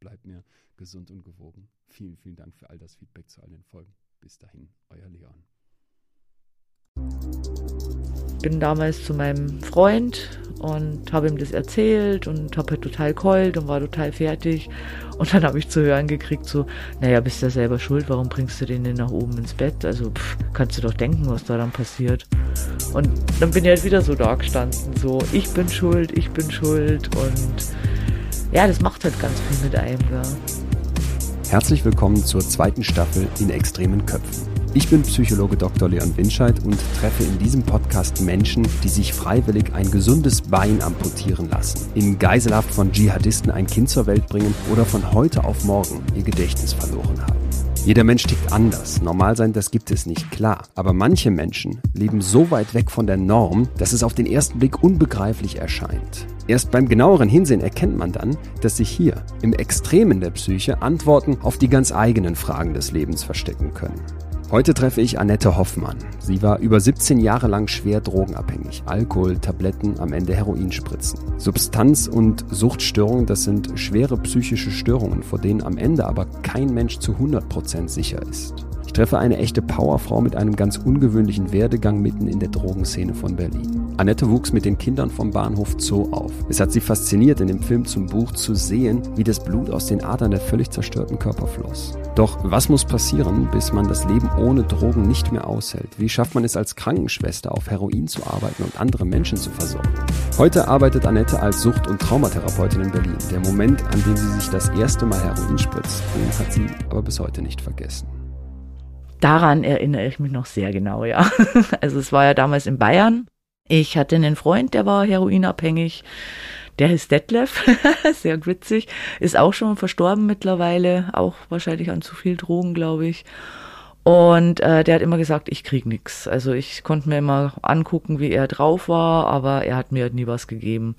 bleibt mir gesund und gewogen. Vielen, vielen Dank für all das Feedback zu all den Folgen. Bis dahin, euer Leon. Bin damals zu meinem Freund und habe ihm das erzählt und habe halt total keult und war total fertig. Und dann habe ich zu hören gekriegt, so, naja, bist du ja selber schuld, warum bringst du den denn nach oben ins Bett? Also pff, kannst du doch denken, was da dann passiert. Und dann bin ich halt wieder so da gestanden, so, ich bin schuld, ich bin schuld und ja, das macht halt ganz viel mit einem. Ja. Herzlich willkommen zur zweiten Staffel in extremen Köpfen. Ich bin Psychologe Dr. Leon Winscheid und treffe in diesem Podcast Menschen, die sich freiwillig ein gesundes Bein amputieren lassen, in Geiselhaft von Dschihadisten ein Kind zur Welt bringen oder von heute auf morgen ihr Gedächtnis verloren haben. Jeder Mensch tickt anders. Normal sein, das gibt es nicht, klar. Aber manche Menschen leben so weit weg von der Norm, dass es auf den ersten Blick unbegreiflich erscheint. Erst beim genaueren Hinsehen erkennt man dann, dass sich hier im Extremen der Psyche Antworten auf die ganz eigenen Fragen des Lebens verstecken können. Heute treffe ich Annette Hoffmann. Sie war über 17 Jahre lang schwer drogenabhängig. Alkohol, Tabletten, am Ende Heroinspritzen. Substanz- und Suchtstörungen, das sind schwere psychische Störungen, vor denen am Ende aber kein Mensch zu 100% sicher ist. Ich treffe eine echte Powerfrau mit einem ganz ungewöhnlichen Werdegang mitten in der Drogenszene von Berlin. Annette wuchs mit den Kindern vom Bahnhof Zoo auf. Es hat sie fasziniert, in dem Film zum Buch zu sehen, wie das Blut aus den Adern der völlig zerstörten Körper floss. Doch was muss passieren, bis man das Leben ohne Drogen nicht mehr aushält? Wie schafft man es als Krankenschwester auf Heroin zu arbeiten und andere Menschen zu versorgen? Heute arbeitet Annette als Sucht- und Traumatherapeutin in Berlin. Der Moment, an dem sie sich das erste Mal Heroin spritzt, den hat sie aber bis heute nicht vergessen. Daran erinnere ich mich noch sehr genau, ja. Also es war ja damals in Bayern. Ich hatte einen Freund, der war heroinabhängig. Der ist Detlef, sehr witzig, ist auch schon verstorben mittlerweile, auch wahrscheinlich an zu viel Drogen, glaube ich. Und äh, der hat immer gesagt, ich krieg nix. Also ich konnte mir immer angucken, wie er drauf war, aber er hat mir nie was gegeben.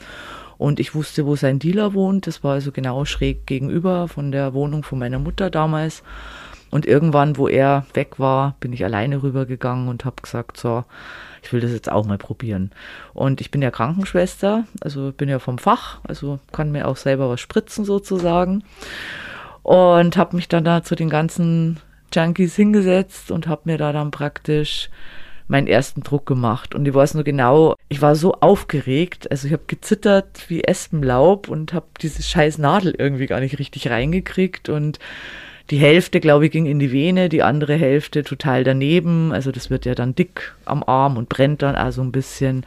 Und ich wusste, wo sein Dealer wohnt. Das war also genau schräg gegenüber von der Wohnung von meiner Mutter damals. Und irgendwann, wo er weg war, bin ich alleine rübergegangen und habe gesagt, so, ich will das jetzt auch mal probieren. Und ich bin ja Krankenschwester, also bin ja vom Fach, also kann mir auch selber was spritzen sozusagen. Und habe mich dann da zu den ganzen Junkies hingesetzt und habe mir da dann praktisch meinen ersten Druck gemacht. Und ich weiß nur genau, ich war so aufgeregt, also ich habe gezittert wie Espenlaub und habe diese scheiß Nadel irgendwie gar nicht richtig reingekriegt und die Hälfte, glaube ich, ging in die Vene, die andere Hälfte total daneben. Also das wird ja dann dick am Arm und brennt dann also ein bisschen.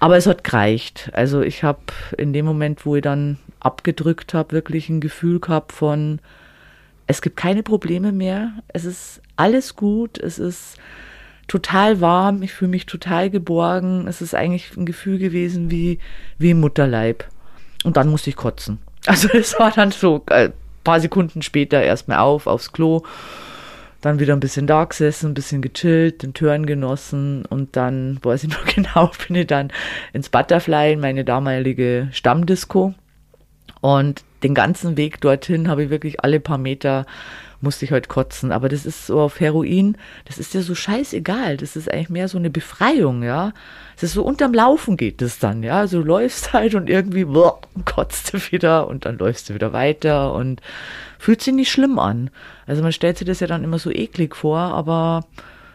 Aber es hat gereicht. Also ich habe in dem Moment, wo ich dann abgedrückt habe, wirklich ein Gefühl gehabt von, es gibt keine Probleme mehr. Es ist alles gut. Es ist total warm. Ich fühle mich total geborgen. Es ist eigentlich ein Gefühl gewesen wie, wie im Mutterleib. Und dann musste ich kotzen. Also es war dann so, äh, paar Sekunden später erstmal auf, aufs Klo, dann wieder ein bisschen da gesessen, ein bisschen gechillt, den Turn genossen und dann, weiß ich noch genau, bin ich dann ins Butterfly, in meine damalige Stammdisco. Und den ganzen Weg dorthin habe ich wirklich alle paar Meter musste ich heute kotzen. Aber das ist so auf Heroin, das ist ja so scheißegal. Das ist eigentlich mehr so eine Befreiung, ja. Es ist so unterm Laufen geht das dann, ja. Also du läufst halt und irgendwie boah, kotzt du wieder und dann läufst du wieder weiter und fühlt sich nicht schlimm an. Also man stellt sich das ja dann immer so eklig vor, aber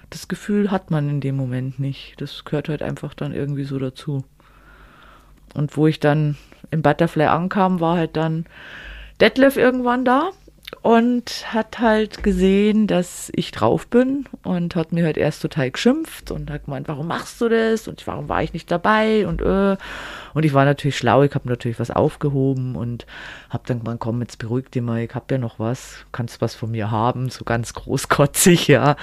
das Gefühl hat man in dem Moment nicht. Das gehört halt einfach dann irgendwie so dazu. Und wo ich dann im Butterfly ankam, war halt dann Detlef irgendwann da und hat halt gesehen, dass ich drauf bin und hat mir halt erst total geschimpft und hat gemeint, warum machst du das und warum war ich nicht dabei und äh. Und ich war natürlich schlau, ich habe natürlich was aufgehoben und habe dann gemeint, komm, jetzt beruhig dich mal, ich habe ja noch was, kannst was von mir haben, so ganz großkotzig, ja.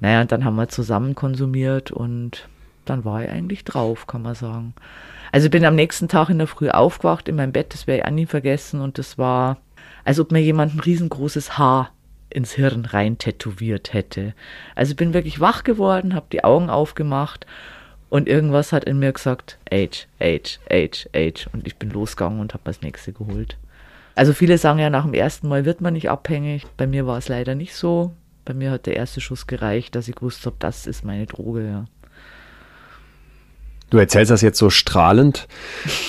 Naja, und dann haben wir zusammen konsumiert und dann war ich eigentlich drauf, kann man sagen. Also bin am nächsten Tag in der Früh aufgewacht in meinem Bett, das werde ich auch nie vergessen und das war, als ob mir jemand ein riesengroßes Haar ins Hirn rein tätowiert hätte. Also bin wirklich wach geworden, habe die Augen aufgemacht und irgendwas hat in mir gesagt, Age, Age, Age, Age. Und ich bin losgegangen und habe das nächste geholt. Also viele sagen ja, nach dem ersten Mal wird man nicht abhängig. Bei mir war es leider nicht so. Bei mir hat der erste Schuss gereicht, dass ich gewusst habe, das ist meine Droge, ja. Du erzählst das jetzt so strahlend,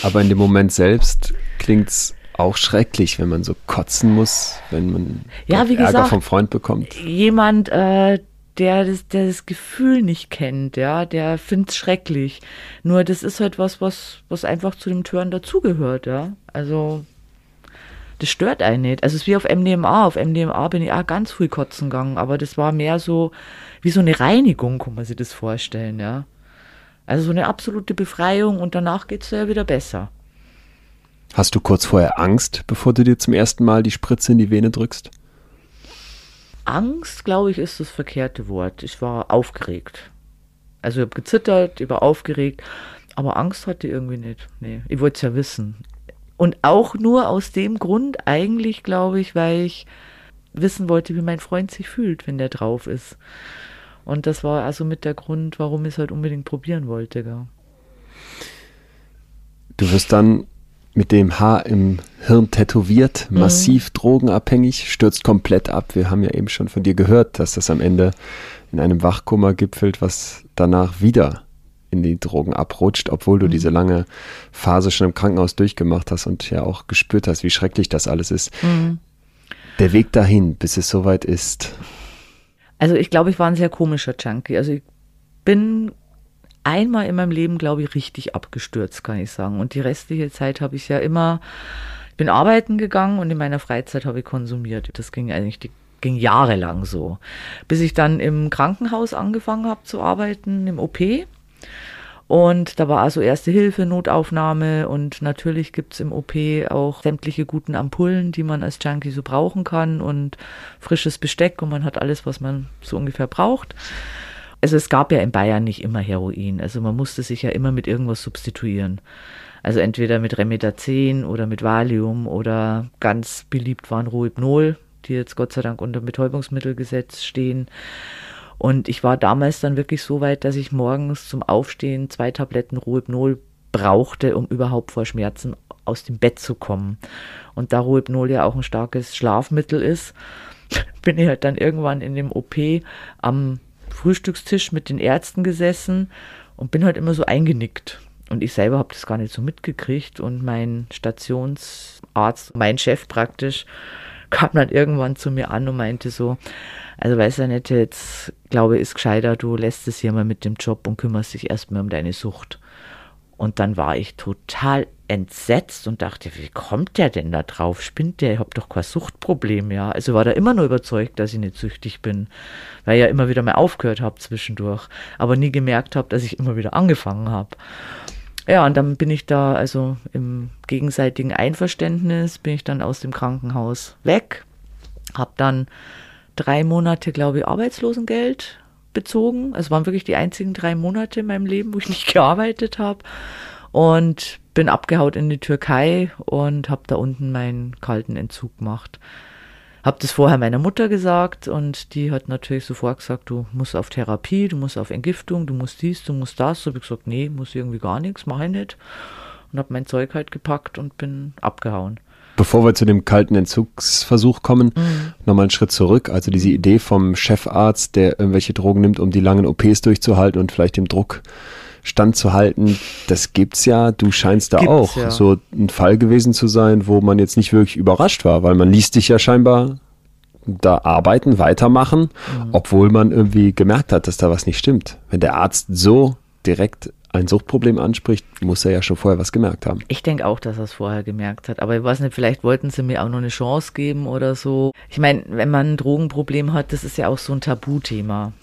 aber in dem Moment selbst klingt es auch schrecklich, wenn man so kotzen muss, wenn man ja, wie Ärger gesagt, vom Freund bekommt. Jemand, äh, der das, der das Gefühl nicht kennt, ja, der findet es schrecklich. Nur das ist halt was, was, was einfach zu dem Tören dazugehört, ja. Also das stört einen nicht. Also es ist wie auf MDMA. Auf MDMA bin ich auch ganz früh kotzen gegangen, aber das war mehr so wie so eine Reinigung, kann man sich das vorstellen, ja. Also so eine absolute Befreiung und danach geht es ja wieder besser. Hast du kurz vorher Angst, bevor du dir zum ersten Mal die Spritze in die Vene drückst? Angst, glaube ich, ist das verkehrte Wort. Ich war aufgeregt. Also ich habe gezittert, ich war aufgeregt, aber Angst hatte ich irgendwie nicht. Nee, ich wollte es ja wissen. Und auch nur aus dem Grund eigentlich, glaube ich, weil ich wissen wollte, wie mein Freund sich fühlt, wenn der drauf ist. Und das war also mit der Grund, warum ich es halt unbedingt probieren wollte. Gell. Du wirst dann mit dem Haar im Hirn tätowiert, mhm. massiv mhm. drogenabhängig, stürzt komplett ab. Wir haben ja eben schon von dir gehört, dass das am Ende in einem Wachkummer gipfelt, was danach wieder in die Drogen abrutscht, obwohl du mhm. diese lange Phase schon im Krankenhaus durchgemacht hast und ja auch gespürt hast, wie schrecklich das alles ist. Mhm. Der Weg dahin, bis es soweit ist. Also ich glaube, ich war ein sehr komischer Junkie. Also ich bin einmal in meinem Leben, glaube ich, richtig abgestürzt, kann ich sagen. Und die restliche Zeit habe ich ja immer, bin arbeiten gegangen und in meiner Freizeit habe ich konsumiert. Das ging eigentlich die ging jahrelang so, bis ich dann im Krankenhaus angefangen habe zu arbeiten, im OP. Und da war also erste Hilfe, Notaufnahme und natürlich gibt es im OP auch sämtliche guten Ampullen, die man als Junkie so brauchen kann und frisches Besteck und man hat alles, was man so ungefähr braucht also es gab ja in Bayern nicht immer Heroin. Also man musste sich ja immer mit irgendwas substituieren. Also entweder mit Remedazin oder mit Valium oder ganz beliebt waren Rohypnol, die jetzt Gott sei Dank unter Betäubungsmittelgesetz stehen. Und ich war damals dann wirklich so weit, dass ich morgens zum Aufstehen zwei Tabletten Rohypnol brauchte, um überhaupt vor Schmerzen aus dem Bett zu kommen. Und da Rohypnol ja auch ein starkes Schlafmittel ist, bin ich halt dann irgendwann in dem OP am Frühstückstisch mit den Ärzten gesessen und bin halt immer so eingenickt. Und ich selber habe das gar nicht so mitgekriegt. Und mein Stationsarzt, mein Chef praktisch, kam dann irgendwann zu mir an und meinte so, also weiß er nicht, jetzt glaube ich, ist gescheiter, du lässt es hier mal mit dem Job und kümmerst dich erstmal um deine Sucht. Und dann war ich total entsetzt und dachte, wie kommt der denn da drauf? Spinnt der? Ich habe doch kein Suchtproblem, ja. Also war da immer nur überzeugt, dass ich nicht süchtig bin, weil ich ja immer wieder mal aufgehört habe zwischendurch, aber nie gemerkt habe, dass ich immer wieder angefangen habe. Ja, und dann bin ich da, also im gegenseitigen Einverständnis, bin ich dann aus dem Krankenhaus weg, habe dann drei Monate, glaube ich, Arbeitslosengeld bezogen. Es waren wirklich die einzigen drei Monate in meinem Leben, wo ich nicht gearbeitet habe. Und bin abgehaut in die Türkei und habe da unten meinen kalten Entzug gemacht. Hab das vorher meiner Mutter gesagt und die hat natürlich sofort gesagt, du musst auf Therapie, du musst auf Entgiftung, du musst dies, du musst das. So habe ich gesagt, nee, muss irgendwie gar nichts, mache ich nicht. Und habe mein Zeug halt gepackt und bin abgehauen. Bevor wir zu dem kalten Entzugsversuch kommen, mhm. nochmal einen Schritt zurück. Also diese Idee vom Chefarzt, der irgendwelche Drogen nimmt, um die langen OPs durchzuhalten und vielleicht dem Druck standzuhalten, das gibt's ja. Du scheinst da gibt's, auch ja. so ein Fall gewesen zu sein, wo man jetzt nicht wirklich überrascht war, weil man liest dich ja scheinbar da arbeiten, weitermachen, mhm. obwohl man irgendwie gemerkt hat, dass da was nicht stimmt. Wenn der Arzt so direkt ein Suchtproblem anspricht, muss er ja schon vorher was gemerkt haben. Ich denke auch, dass er es vorher gemerkt hat. Aber ich weiß nicht, vielleicht wollten sie mir auch noch eine Chance geben oder so. Ich meine, wenn man ein Drogenproblem hat, das ist ja auch so ein Tabuthema.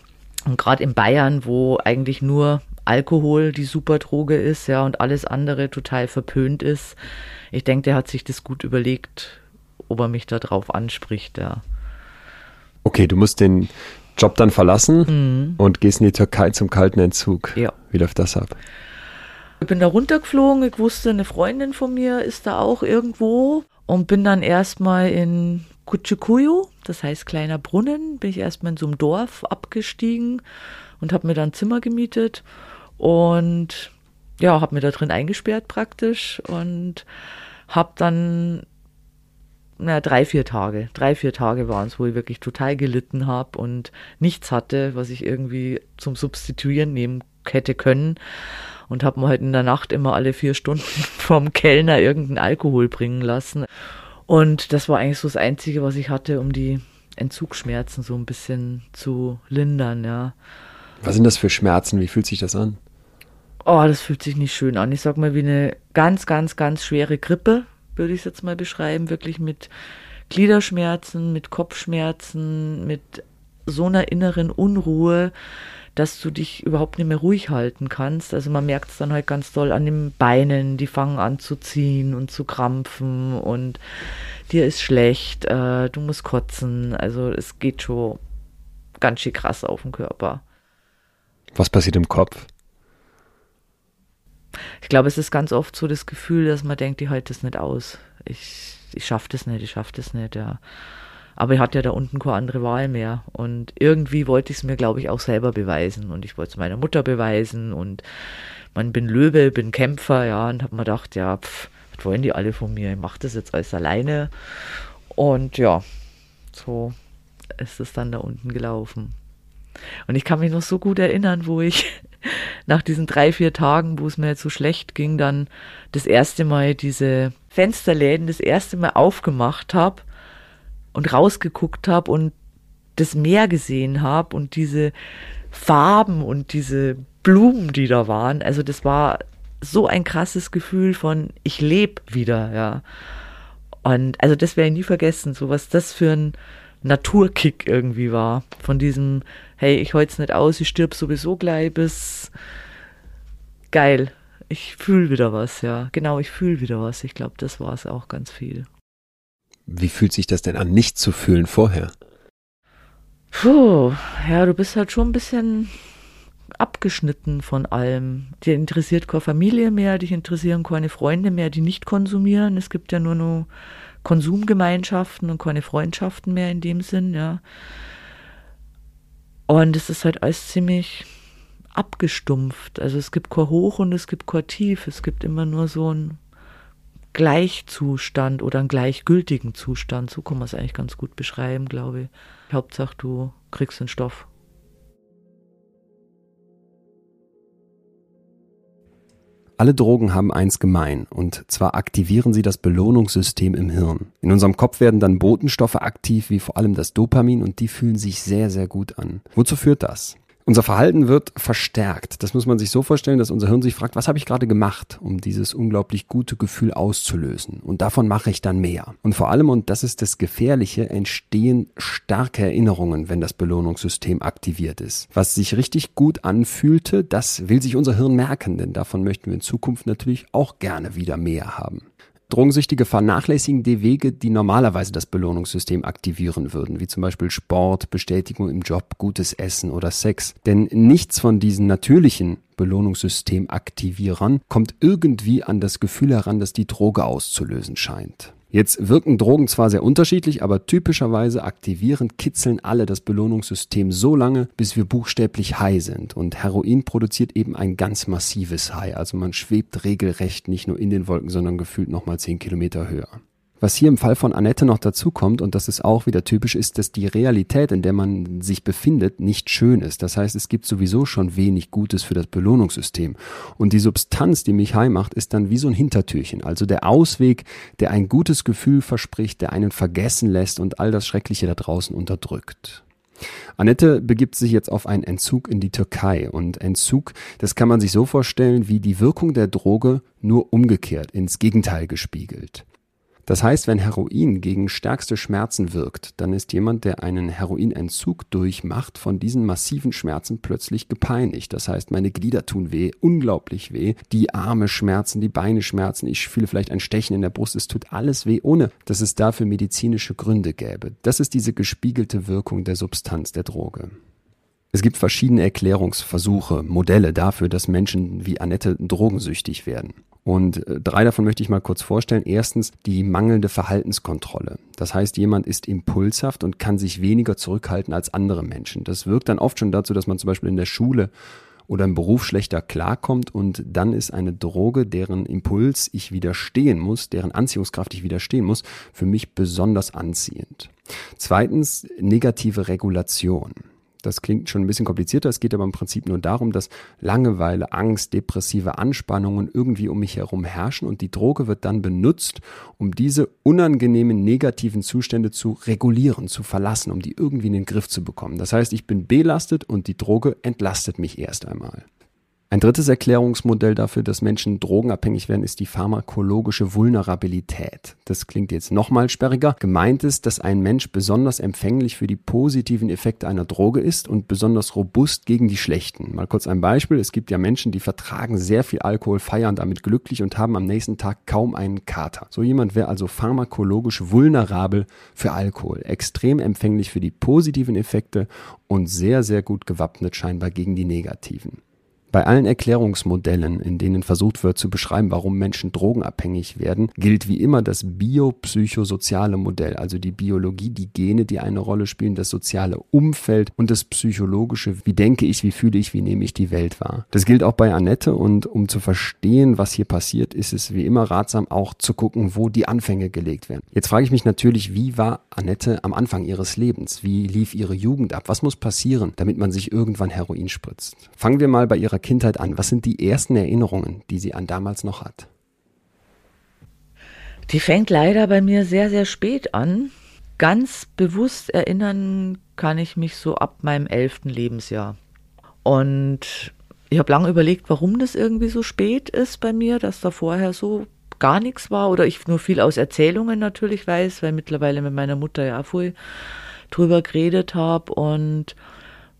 Und gerade in Bayern, wo eigentlich nur Alkohol die Superdroge ist, ja, und alles andere total verpönt ist. Ich denke, der hat sich das gut überlegt, ob er mich da drauf anspricht, ja. Okay, du musst den Job dann verlassen mhm. und gehst in die Türkei zum kalten Entzug. Ja. Wie läuft das ab? Ich bin da runtergeflogen. Ich wusste, eine Freundin von mir ist da auch irgendwo und bin dann erstmal in Kutschikuyu, das heißt kleiner Brunnen, bin ich erstmal in so einem Dorf abgestiegen und habe mir dann ein Zimmer gemietet und ja, habe mir da drin eingesperrt praktisch und habe dann na, drei, vier Tage. Drei, vier Tage waren es, wo ich wirklich total gelitten habe und nichts hatte, was ich irgendwie zum Substituieren nehmen hätte können. Und habe mir halt in der Nacht immer alle vier Stunden vom Kellner irgendeinen Alkohol bringen lassen. Und das war eigentlich so das Einzige, was ich hatte, um die Entzugsschmerzen so ein bisschen zu lindern, ja. Was sind das für Schmerzen? Wie fühlt sich das an? Oh, das fühlt sich nicht schön an. Ich sag mal, wie eine ganz, ganz, ganz schwere Grippe würde ich es jetzt mal beschreiben, wirklich mit Gliederschmerzen, mit Kopfschmerzen, mit so einer inneren Unruhe, dass du dich überhaupt nicht mehr ruhig halten kannst. Also man merkt es dann halt ganz doll an den Beinen, die fangen an zu ziehen und zu krampfen und dir ist schlecht, äh, du musst kotzen. Also es geht schon ganz schön krass auf den Körper. Was passiert im Kopf? Ich glaube, es ist ganz oft so das Gefühl, dass man denkt, ich halte das nicht aus. Ich, ich schaffe das nicht, ich schaffe das nicht, ja. Aber ich hatte ja da unten keine andere Wahl mehr. Und irgendwie wollte ich es mir, glaube ich, auch selber beweisen. Und ich wollte es meiner Mutter beweisen. Und man bin Löwe, bin Kämpfer, ja. Und habe mir gedacht, ja, pff, was wollen die alle von mir? Ich mache das jetzt alles alleine. Und ja, so ist es dann da unten gelaufen. Und ich kann mich noch so gut erinnern, wo ich nach diesen drei, vier Tagen, wo es mir jetzt so schlecht ging, dann das erste Mal diese Fensterläden das erste Mal aufgemacht habe und rausgeguckt habe und das Meer gesehen habe und diese Farben und diese Blumen, die da waren. Also das war so ein krasses Gefühl von ich lebe wieder, ja. Und also das werde ich nie vergessen, so was das für ein Naturkick irgendwie war. Von diesem, hey, ich hol's nicht aus, ich stirb sowieso gleich bis geil. Ich fühle wieder was, ja. Genau, ich fühle wieder was. Ich glaube, das war es auch ganz viel. Wie fühlt sich das denn an, nicht zu fühlen vorher? Puh, ja, du bist halt schon ein bisschen abgeschnitten von allem. Dir interessiert keine Familie mehr, dich interessieren keine Freunde mehr, die nicht konsumieren. Es gibt ja nur noch Konsumgemeinschaften und keine Freundschaften mehr in dem Sinn, ja. Und es ist halt alles ziemlich abgestumpft. Also es gibt kein Hoch und es gibt kein Tief. Es gibt immer nur so einen Gleichzustand oder einen gleichgültigen Zustand. So kann man es eigentlich ganz gut beschreiben, glaube ich. Hauptsache, du kriegst den Stoff. Alle Drogen haben eins gemein, und zwar aktivieren sie das Belohnungssystem im Hirn. In unserem Kopf werden dann Botenstoffe aktiv, wie vor allem das Dopamin, und die fühlen sich sehr, sehr gut an. Wozu führt das? Unser Verhalten wird verstärkt. Das muss man sich so vorstellen, dass unser Hirn sich fragt, was habe ich gerade gemacht, um dieses unglaublich gute Gefühl auszulösen. Und davon mache ich dann mehr. Und vor allem, und das ist das Gefährliche, entstehen starke Erinnerungen, wenn das Belohnungssystem aktiviert ist. Was sich richtig gut anfühlte, das will sich unser Hirn merken, denn davon möchten wir in Zukunft natürlich auch gerne wieder mehr haben. Drogensüchtige vernachlässigen die Wege, die normalerweise das Belohnungssystem aktivieren würden, wie zum Beispiel Sport, Bestätigung im Job, gutes Essen oder Sex. Denn nichts von diesen natürlichen Belohnungssystemaktivierern kommt irgendwie an das Gefühl heran, dass die Droge auszulösen scheint. Jetzt wirken Drogen zwar sehr unterschiedlich, aber typischerweise aktivieren, kitzeln alle das Belohnungssystem so lange, bis wir buchstäblich high sind. Und Heroin produziert eben ein ganz massives High. Also man schwebt regelrecht nicht nur in den Wolken, sondern gefühlt nochmal zehn Kilometer höher. Was hier im Fall von Annette noch dazu kommt, und das ist auch wieder typisch, ist, dass die Realität, in der man sich befindet, nicht schön ist. Das heißt, es gibt sowieso schon wenig Gutes für das Belohnungssystem. Und die Substanz, die mich heim macht, ist dann wie so ein Hintertürchen. Also der Ausweg, der ein gutes Gefühl verspricht, der einen vergessen lässt und all das Schreckliche da draußen unterdrückt. Annette begibt sich jetzt auf einen Entzug in die Türkei und Entzug, das kann man sich so vorstellen wie die Wirkung der Droge nur umgekehrt, ins Gegenteil gespiegelt. Das heißt, wenn Heroin gegen stärkste Schmerzen wirkt, dann ist jemand, der einen Heroinentzug durchmacht, von diesen massiven Schmerzen plötzlich gepeinigt. Das heißt, meine Glieder tun weh, unglaublich weh, die Arme schmerzen, die Beine schmerzen, ich fühle vielleicht ein Stechen in der Brust, es tut alles weh, ohne dass es dafür medizinische Gründe gäbe. Das ist diese gespiegelte Wirkung der Substanz der Droge. Es gibt verschiedene Erklärungsversuche, Modelle dafür, dass Menschen wie Annette drogensüchtig werden. Und äh, drei davon möchte ich mal kurz vorstellen. Erstens die mangelnde Verhaltenskontrolle. Das heißt, jemand ist impulshaft und kann sich weniger zurückhalten als andere Menschen. Das wirkt dann oft schon dazu, dass man zum Beispiel in der Schule oder im Beruf schlechter klarkommt und dann ist eine Droge, deren Impuls ich widerstehen muss, deren Anziehungskraft ich widerstehen muss, für mich besonders anziehend. Zweitens negative Regulation. Das klingt schon ein bisschen komplizierter. Es geht aber im Prinzip nur darum, dass Langeweile, Angst, depressive Anspannungen irgendwie um mich herum herrschen und die Droge wird dann benutzt, um diese unangenehmen negativen Zustände zu regulieren, zu verlassen, um die irgendwie in den Griff zu bekommen. Das heißt, ich bin belastet und die Droge entlastet mich erst einmal. Ein drittes Erklärungsmodell dafür, dass Menschen drogenabhängig werden, ist die pharmakologische Vulnerabilität. Das klingt jetzt nochmal sperriger. Gemeint ist, dass ein Mensch besonders empfänglich für die positiven Effekte einer Droge ist und besonders robust gegen die schlechten. Mal kurz ein Beispiel. Es gibt ja Menschen, die vertragen sehr viel Alkohol, feiern damit glücklich und haben am nächsten Tag kaum einen Kater. So jemand wäre also pharmakologisch vulnerabel für Alkohol, extrem empfänglich für die positiven Effekte und sehr, sehr gut gewappnet scheinbar gegen die negativen. Bei allen Erklärungsmodellen, in denen versucht wird zu beschreiben, warum Menschen drogenabhängig werden, gilt wie immer das biopsychosoziale Modell, also die Biologie, die Gene, die eine Rolle spielen, das soziale Umfeld und das psychologische, wie denke ich, wie fühle ich, wie nehme ich die Welt wahr. Das gilt auch bei Annette und um zu verstehen, was hier passiert, ist es wie immer ratsam auch zu gucken, wo die Anfänge gelegt werden. Jetzt frage ich mich natürlich, wie war Annette am Anfang ihres Lebens? Wie lief ihre Jugend ab? Was muss passieren, damit man sich irgendwann Heroin spritzt? Fangen wir mal bei ihrer Kindheit an? Was sind die ersten Erinnerungen, die sie an damals noch hat? Die fängt leider bei mir sehr, sehr spät an. Ganz bewusst erinnern kann ich mich so ab meinem elften Lebensjahr. Und ich habe lange überlegt, warum das irgendwie so spät ist bei mir, dass da vorher so gar nichts war oder ich nur viel aus Erzählungen natürlich weiß, weil mittlerweile mit meiner Mutter ja voll drüber geredet habe und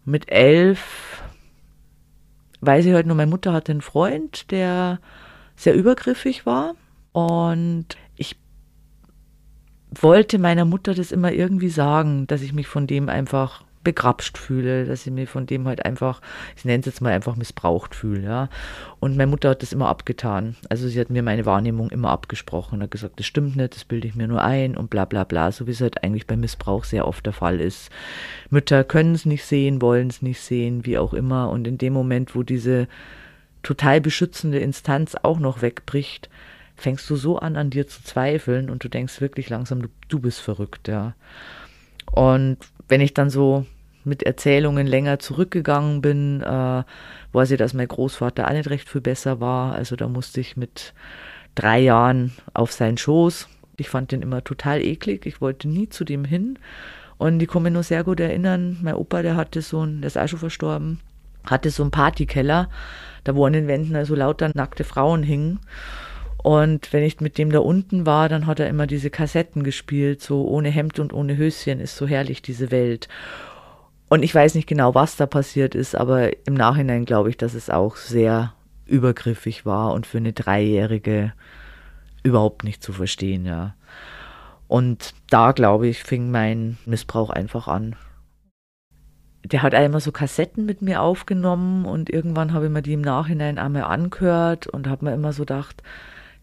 mit elf weiß ich heute nur, meine Mutter hatte einen Freund, der sehr übergriffig war. Und ich wollte meiner Mutter das immer irgendwie sagen, dass ich mich von dem einfach begrapscht fühle, dass ich mir von dem halt einfach, ich nenne es jetzt mal einfach missbraucht fühle, ja. Und meine Mutter hat das immer abgetan. Also sie hat mir meine Wahrnehmung immer abgesprochen, hat gesagt, das stimmt nicht, das bilde ich mir nur ein und bla bla bla, so wie es halt eigentlich beim Missbrauch sehr oft der Fall ist. Mütter können es nicht sehen, wollen es nicht sehen, wie auch immer. Und in dem Moment, wo diese total beschützende Instanz auch noch wegbricht, fängst du so an, an dir zu zweifeln und du denkst wirklich langsam, du, du bist verrückt, ja. Und wenn ich dann so mit Erzählungen länger zurückgegangen bin, äh, weiß ich, dass mein Großvater auch nicht recht viel besser war. Also da musste ich mit drei Jahren auf seinen Schoß. Ich fand den immer total eklig. Ich wollte nie zu dem hin. Und ich kann mich nur sehr gut erinnern, mein Opa, der hatte so ein, der ist auch schon verstorben, hatte so einen Partykeller, da wo an den Wänden also lauter nackte Frauen hingen. Und wenn ich mit dem da unten war, dann hat er immer diese Kassetten gespielt, so ohne Hemd und ohne Höschen ist so herrlich diese Welt. Und ich weiß nicht genau, was da passiert ist, aber im Nachhinein glaube ich, dass es auch sehr übergriffig war und für eine Dreijährige überhaupt nicht zu verstehen, ja. Und da, glaube ich, fing mein Missbrauch einfach an. Der hat einmal so Kassetten mit mir aufgenommen und irgendwann habe ich mir die im Nachhinein einmal angehört und habe mir immer so gedacht,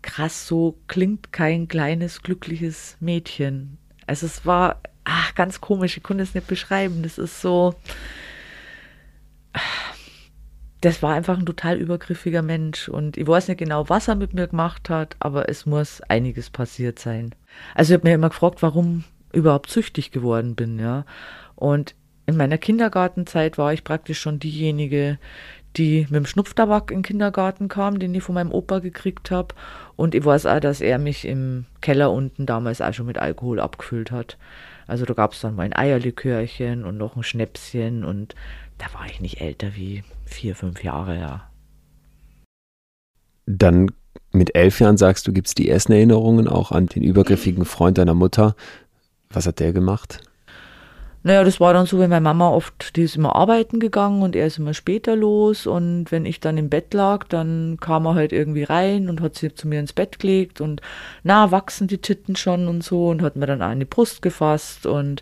krass, so klingt kein kleines, glückliches Mädchen. Also es war ach, ganz komisch, ich konnte es nicht beschreiben. Das ist so. Das war einfach ein total übergriffiger Mensch und ich weiß nicht genau, was er mit mir gemacht hat, aber es muss einiges passiert sein. Also ich habe mir immer gefragt, warum überhaupt süchtig geworden bin, ja. Und in meiner Kindergartenzeit war ich praktisch schon diejenige, die mit dem Schnupftabak in den Kindergarten kam, den ich von meinem Opa gekriegt habe. Und ich weiß auch, dass er mich im Keller unten damals auch schon mit Alkohol abgefüllt hat. Also da gab es dann mal ein Eierlikörchen und noch ein Schnäpschen und da war ich nicht älter wie vier, fünf Jahre, ja. Dann mit elf Jahren sagst du, gibt es die ersten Erinnerungen auch an den übergriffigen Freund deiner Mutter. Was hat der gemacht? Naja, das war dann so, wenn meine Mama oft, die ist immer arbeiten gegangen und er ist immer später los und wenn ich dann im Bett lag, dann kam er halt irgendwie rein und hat sie zu mir ins Bett gelegt und na, wachsen die Titten schon und so und hat mir dann an die Brust gefasst und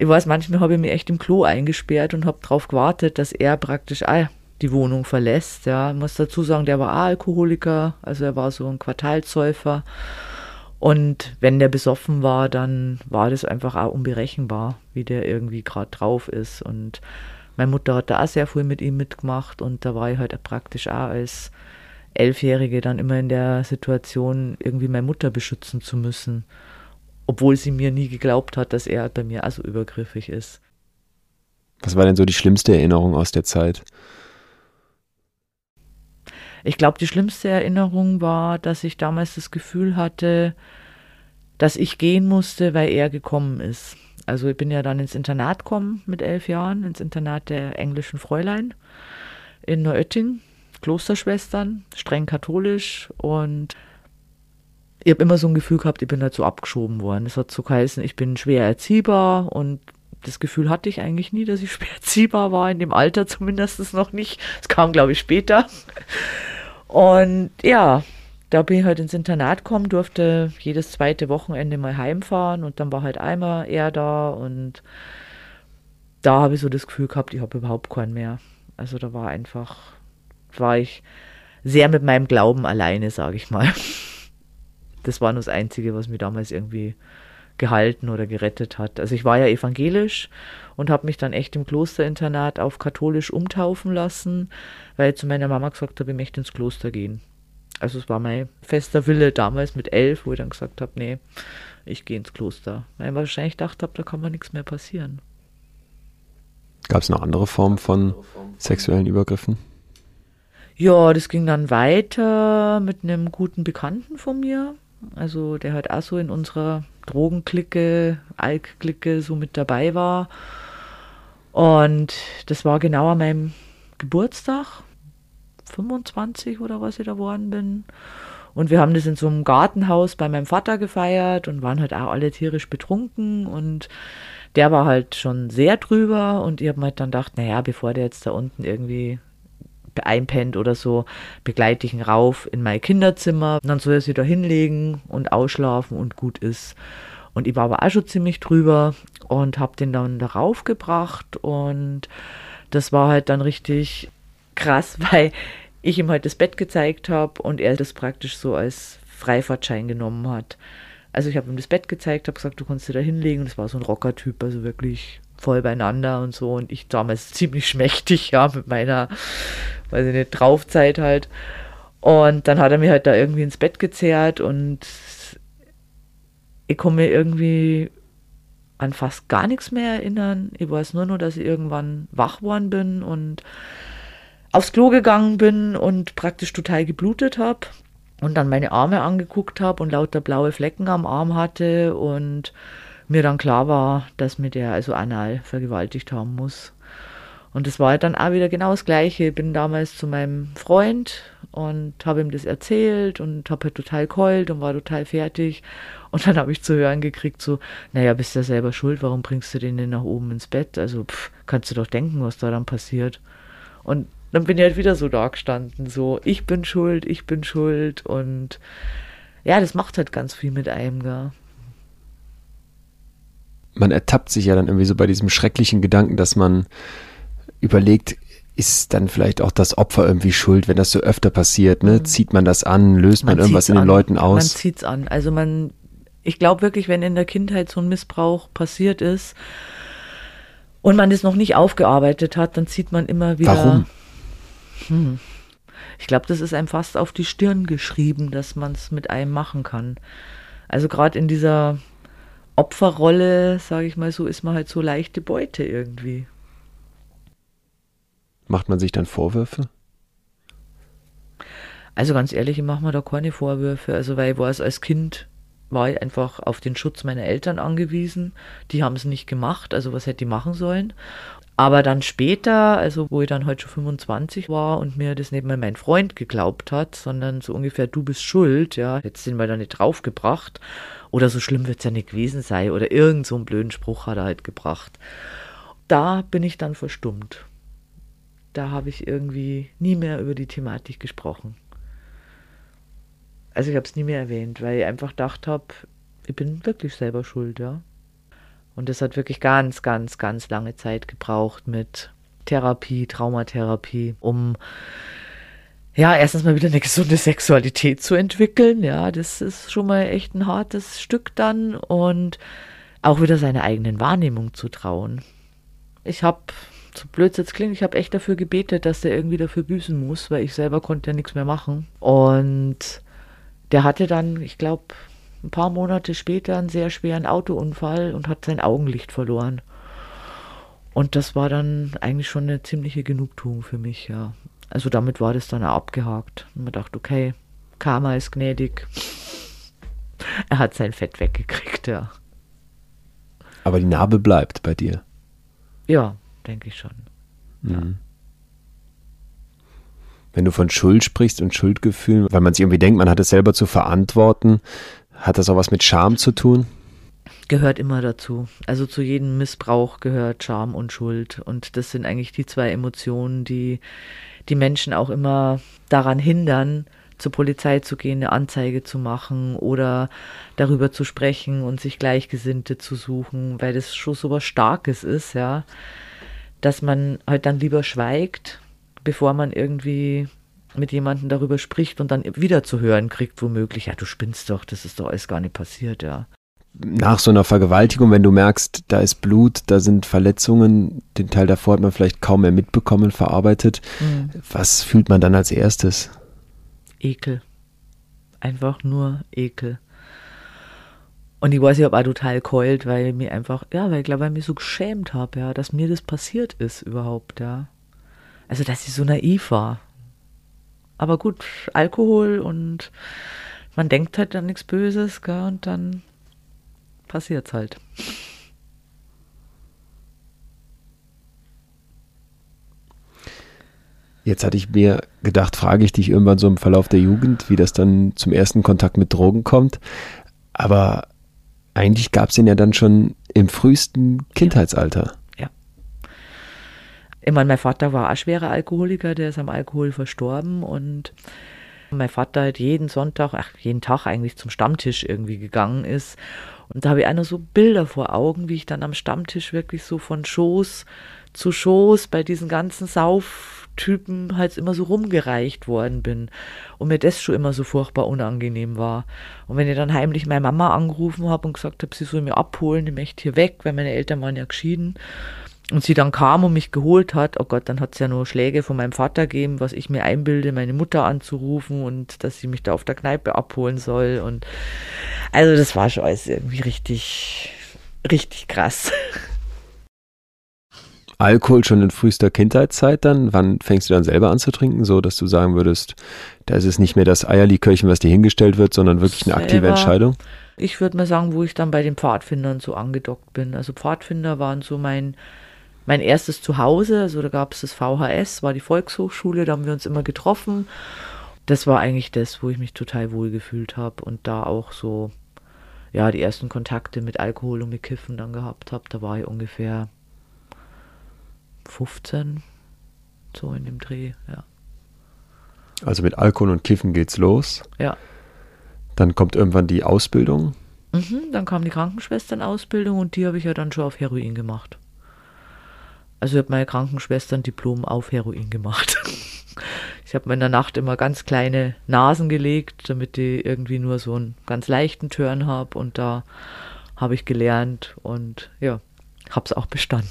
ich weiß, manchmal habe ich mich echt im Klo eingesperrt und habe darauf gewartet, dass er praktisch ah, die Wohnung verlässt. Ja, ich muss dazu sagen, der war auch Alkoholiker, also er war so ein Quartalsäufer. Und wenn der besoffen war, dann war das einfach auch unberechenbar, wie der irgendwie gerade drauf ist. Und meine Mutter hat da auch sehr viel mit ihm mitgemacht und da war ich halt praktisch auch als Elfjährige dann immer in der Situation, irgendwie meine Mutter beschützen zu müssen. Obwohl sie mir nie geglaubt hat, dass er bei mir also übergriffig ist. Was war denn so die schlimmste Erinnerung aus der Zeit? Ich glaube, die schlimmste Erinnerung war, dass ich damals das Gefühl hatte, dass ich gehen musste, weil er gekommen ist. Also ich bin ja dann ins Internat gekommen mit elf Jahren, ins Internat der englischen Fräulein in Neuötting, Klosterschwestern, streng katholisch und ich habe immer so ein Gefühl gehabt, ich bin dazu abgeschoben worden. Es hat so geheißen, ich bin schwer erziehbar und das Gefühl hatte ich eigentlich nie, dass ich schwer erziehbar war, in dem Alter zumindest noch nicht. Es kam, glaube ich, später. Und ja, da bin ich halt ins Internat gekommen, durfte jedes zweite Wochenende mal heimfahren und dann war halt einmal er da und da habe ich so das Gefühl gehabt, ich habe überhaupt keinen mehr. Also da war einfach, war ich sehr mit meinem Glauben alleine, sage ich mal. Das war nur das Einzige, was mir damals irgendwie gehalten oder gerettet hat. Also ich war ja evangelisch und habe mich dann echt im Klosterinternat auf katholisch umtaufen lassen, weil ich zu meiner Mama gesagt habe, ich möchte ins Kloster gehen. Also es war mein fester Wille damals mit elf, wo ich dann gesagt habe, nee, ich gehe ins Kloster. Weil ich wahrscheinlich gedacht habe, da kann man nichts mehr passieren. Gab es noch andere Formen von sexuellen Übergriffen? Ja, das ging dann weiter mit einem guten Bekannten von mir. Also der halt auch so in unserer Drogenklicke, Alkklicke so mit dabei war. Und das war genau an meinem Geburtstag, 25 oder was ich da geworden bin. Und wir haben das in so einem Gartenhaus bei meinem Vater gefeiert und waren halt auch alle tierisch betrunken und der war halt schon sehr drüber und ich habe mir halt dann gedacht, naja, bevor der jetzt da unten irgendwie einpennt oder so, begleite ich ihn rauf in mein Kinderzimmer. Und dann soll er sich da hinlegen und ausschlafen und gut ist. Und ich war aber auch schon ziemlich drüber und habe den dann darauf gebracht und das war halt dann richtig krass, weil ich ihm halt das Bett gezeigt habe und er das praktisch so als Freifahrtschein genommen hat. Also ich habe ihm das Bett gezeigt, habe gesagt, du kannst dir da hinlegen es war so ein Rockertyp, also wirklich voll beieinander und so und ich damals ziemlich schmächtig, ja, mit meiner, weiß ich nicht, Draufzeit halt. Und dann hat er mir halt da irgendwie ins Bett gezerrt und ich komme mir irgendwie an fast gar nichts mehr erinnern. Ich weiß nur noch, dass ich irgendwann wach worden bin und aufs Klo gegangen bin und praktisch total geblutet habe und dann meine Arme angeguckt habe und lauter blaue Flecken am Arm hatte und mir dann klar war, dass mir der also anal vergewaltigt haben muss. Und das war halt dann auch wieder genau das Gleiche. Ich bin damals zu meinem Freund und habe ihm das erzählt und habe halt total keult und war total fertig. Und dann habe ich zu hören gekriegt, so, naja, bist ja selber schuld, warum bringst du den denn nach oben ins Bett? Also, pff, kannst du doch denken, was da dann passiert. Und dann bin ich halt wieder so da gestanden, so, ich bin schuld, ich bin schuld und ja, das macht halt ganz viel mit einem, gell man ertappt sich ja dann irgendwie so bei diesem schrecklichen Gedanken, dass man überlegt, ist dann vielleicht auch das Opfer irgendwie schuld, wenn das so öfter passiert, ne? Mhm. Zieht man das an, löst man, man irgendwas in den Leuten aus? Man zieht's an. Also man, ich glaube wirklich, wenn in der Kindheit so ein Missbrauch passiert ist und man das noch nicht aufgearbeitet hat, dann zieht man immer wieder. Warum? Hm. Ich glaube, das ist einem fast auf die Stirn geschrieben, dass man es mit einem machen kann. Also gerade in dieser Opferrolle, sage ich mal so, ist man halt so leichte Beute irgendwie. Macht man sich dann Vorwürfe? Also ganz ehrlich, ich mache mir da keine Vorwürfe. Also weil ich weiß als Kind, war ich einfach auf den Schutz meiner Eltern angewiesen. Die haben es nicht gemacht, also was hätte ich machen sollen? Aber dann später, also wo ich dann heute schon 25 war und mir das nicht mal mein Freund geglaubt hat, sondern so ungefähr, du bist schuld, ja, jetzt sind wir da nicht draufgebracht. Oder so schlimm wird es ja nicht gewesen sein. Oder irgend so einen blöden Spruch hat er halt gebracht. Da bin ich dann verstummt. Da habe ich irgendwie nie mehr über die Thematik gesprochen. Also ich habe es nie mehr erwähnt, weil ich einfach gedacht habe, ich bin wirklich selber schuld, ja. Und das hat wirklich ganz, ganz, ganz lange Zeit gebraucht mit Therapie, Traumatherapie, um ja, erstens mal wieder eine gesunde Sexualität zu entwickeln. Ja, das ist schon mal echt ein hartes Stück dann und auch wieder seine eigenen Wahrnehmung zu trauen. Ich habe, so blöd es jetzt klingt, ich habe echt dafür gebetet, dass der irgendwie dafür büßen muss, weil ich selber konnte ja nichts mehr machen. Und der hatte dann, ich glaube, ein paar Monate später einen sehr schweren Autounfall und hat sein Augenlicht verloren. Und das war dann eigentlich schon eine ziemliche Genugtuung für mich, ja. Also damit war das dann auch abgehakt. Und man dachte, okay, Karma ist gnädig. Er hat sein Fett weggekriegt, ja. Aber die Narbe bleibt bei dir. Ja, denke ich schon. Ja. Wenn du von Schuld sprichst und Schuldgefühlen, weil man sich irgendwie denkt, man hat es selber zu verantworten, hat das auch was mit Scham zu tun? Gehört immer dazu. Also zu jedem Missbrauch gehört Scham und Schuld. Und das sind eigentlich die zwei Emotionen, die die Menschen auch immer daran hindern, zur Polizei zu gehen, eine Anzeige zu machen oder darüber zu sprechen und sich Gleichgesinnte zu suchen, weil das schon so was Starkes ist, ja, dass man halt dann lieber schweigt, bevor man irgendwie mit jemandem darüber spricht und dann wieder zu hören kriegt, womöglich, ja, du spinnst doch, das ist doch alles gar nicht passiert, ja. Nach so einer Vergewaltigung, wenn du merkst, da ist Blut, da sind Verletzungen, den Teil davor hat man vielleicht kaum mehr mitbekommen, verarbeitet, mhm. was fühlt man dann als erstes? Ekel. Einfach nur Ekel. Und ich weiß, ich habe auch total keult, weil mir einfach, ja, weil ich glaube, ich mich so geschämt habe, ja, dass mir das passiert ist überhaupt, ja. Also, dass ich so naiv war. Aber gut, Alkohol und man denkt halt an nichts Böses, gell, und dann passiert's halt. Jetzt hatte ich mir gedacht, frage ich dich irgendwann so im Verlauf der Jugend, wie das dann zum ersten Kontakt mit Drogen kommt. Aber eigentlich gab es ihn ja dann schon im frühesten Kindheitsalter. Ich meine, mein Vater war auch schwerer Alkoholiker, der ist am Alkohol verstorben und mein Vater halt jeden Sonntag, ach, jeden Tag eigentlich zum Stammtisch irgendwie gegangen ist. Und da habe ich noch so Bilder vor Augen, wie ich dann am Stammtisch wirklich so von Schoß zu Schoß bei diesen ganzen Sauftypen halt immer so rumgereicht worden bin. Und mir das schon immer so furchtbar unangenehm war. Und wenn ich dann heimlich meine Mama angerufen habe und gesagt habe, sie soll mir abholen, ich möchte hier weg, weil meine Eltern waren ja geschieden und sie dann kam und mich geholt hat, oh Gott, dann hat es ja nur Schläge von meinem Vater gegeben, was ich mir einbilde, meine Mutter anzurufen und dass sie mich da auf der Kneipe abholen soll. Und also das war schon alles irgendwie richtig, richtig krass. Alkohol schon in frühester Kindheitszeit dann? Wann fängst du dann selber an zu trinken, so dass du sagen würdest, da ist es nicht mehr das Eierlikörchen, was dir hingestellt wird, sondern wirklich eine aktive selber, Entscheidung? Ich würde mal sagen, wo ich dann bei den Pfadfindern so angedockt bin. Also Pfadfinder waren so mein mein erstes Zuhause, also da gab es das VHS, war die Volkshochschule, da haben wir uns immer getroffen. Das war eigentlich das, wo ich mich total wohl gefühlt habe und da auch so, ja, die ersten Kontakte mit Alkohol und mit Kiffen dann gehabt habe. Da war ich ungefähr 15, so in dem Dreh, ja. Also mit Alkohol und Kiffen geht's los. Ja. Dann kommt irgendwann die Ausbildung. Mhm, dann kam die Krankenschwesternausbildung und die habe ich ja dann schon auf Heroin gemacht. Also ich habe meine Krankenschwestern-Diplom auf Heroin gemacht. Ich habe mir in der Nacht immer ganz kleine Nasen gelegt, damit ich irgendwie nur so einen ganz leichten Turn habe. Und da habe ich gelernt und ja, habe es auch bestanden.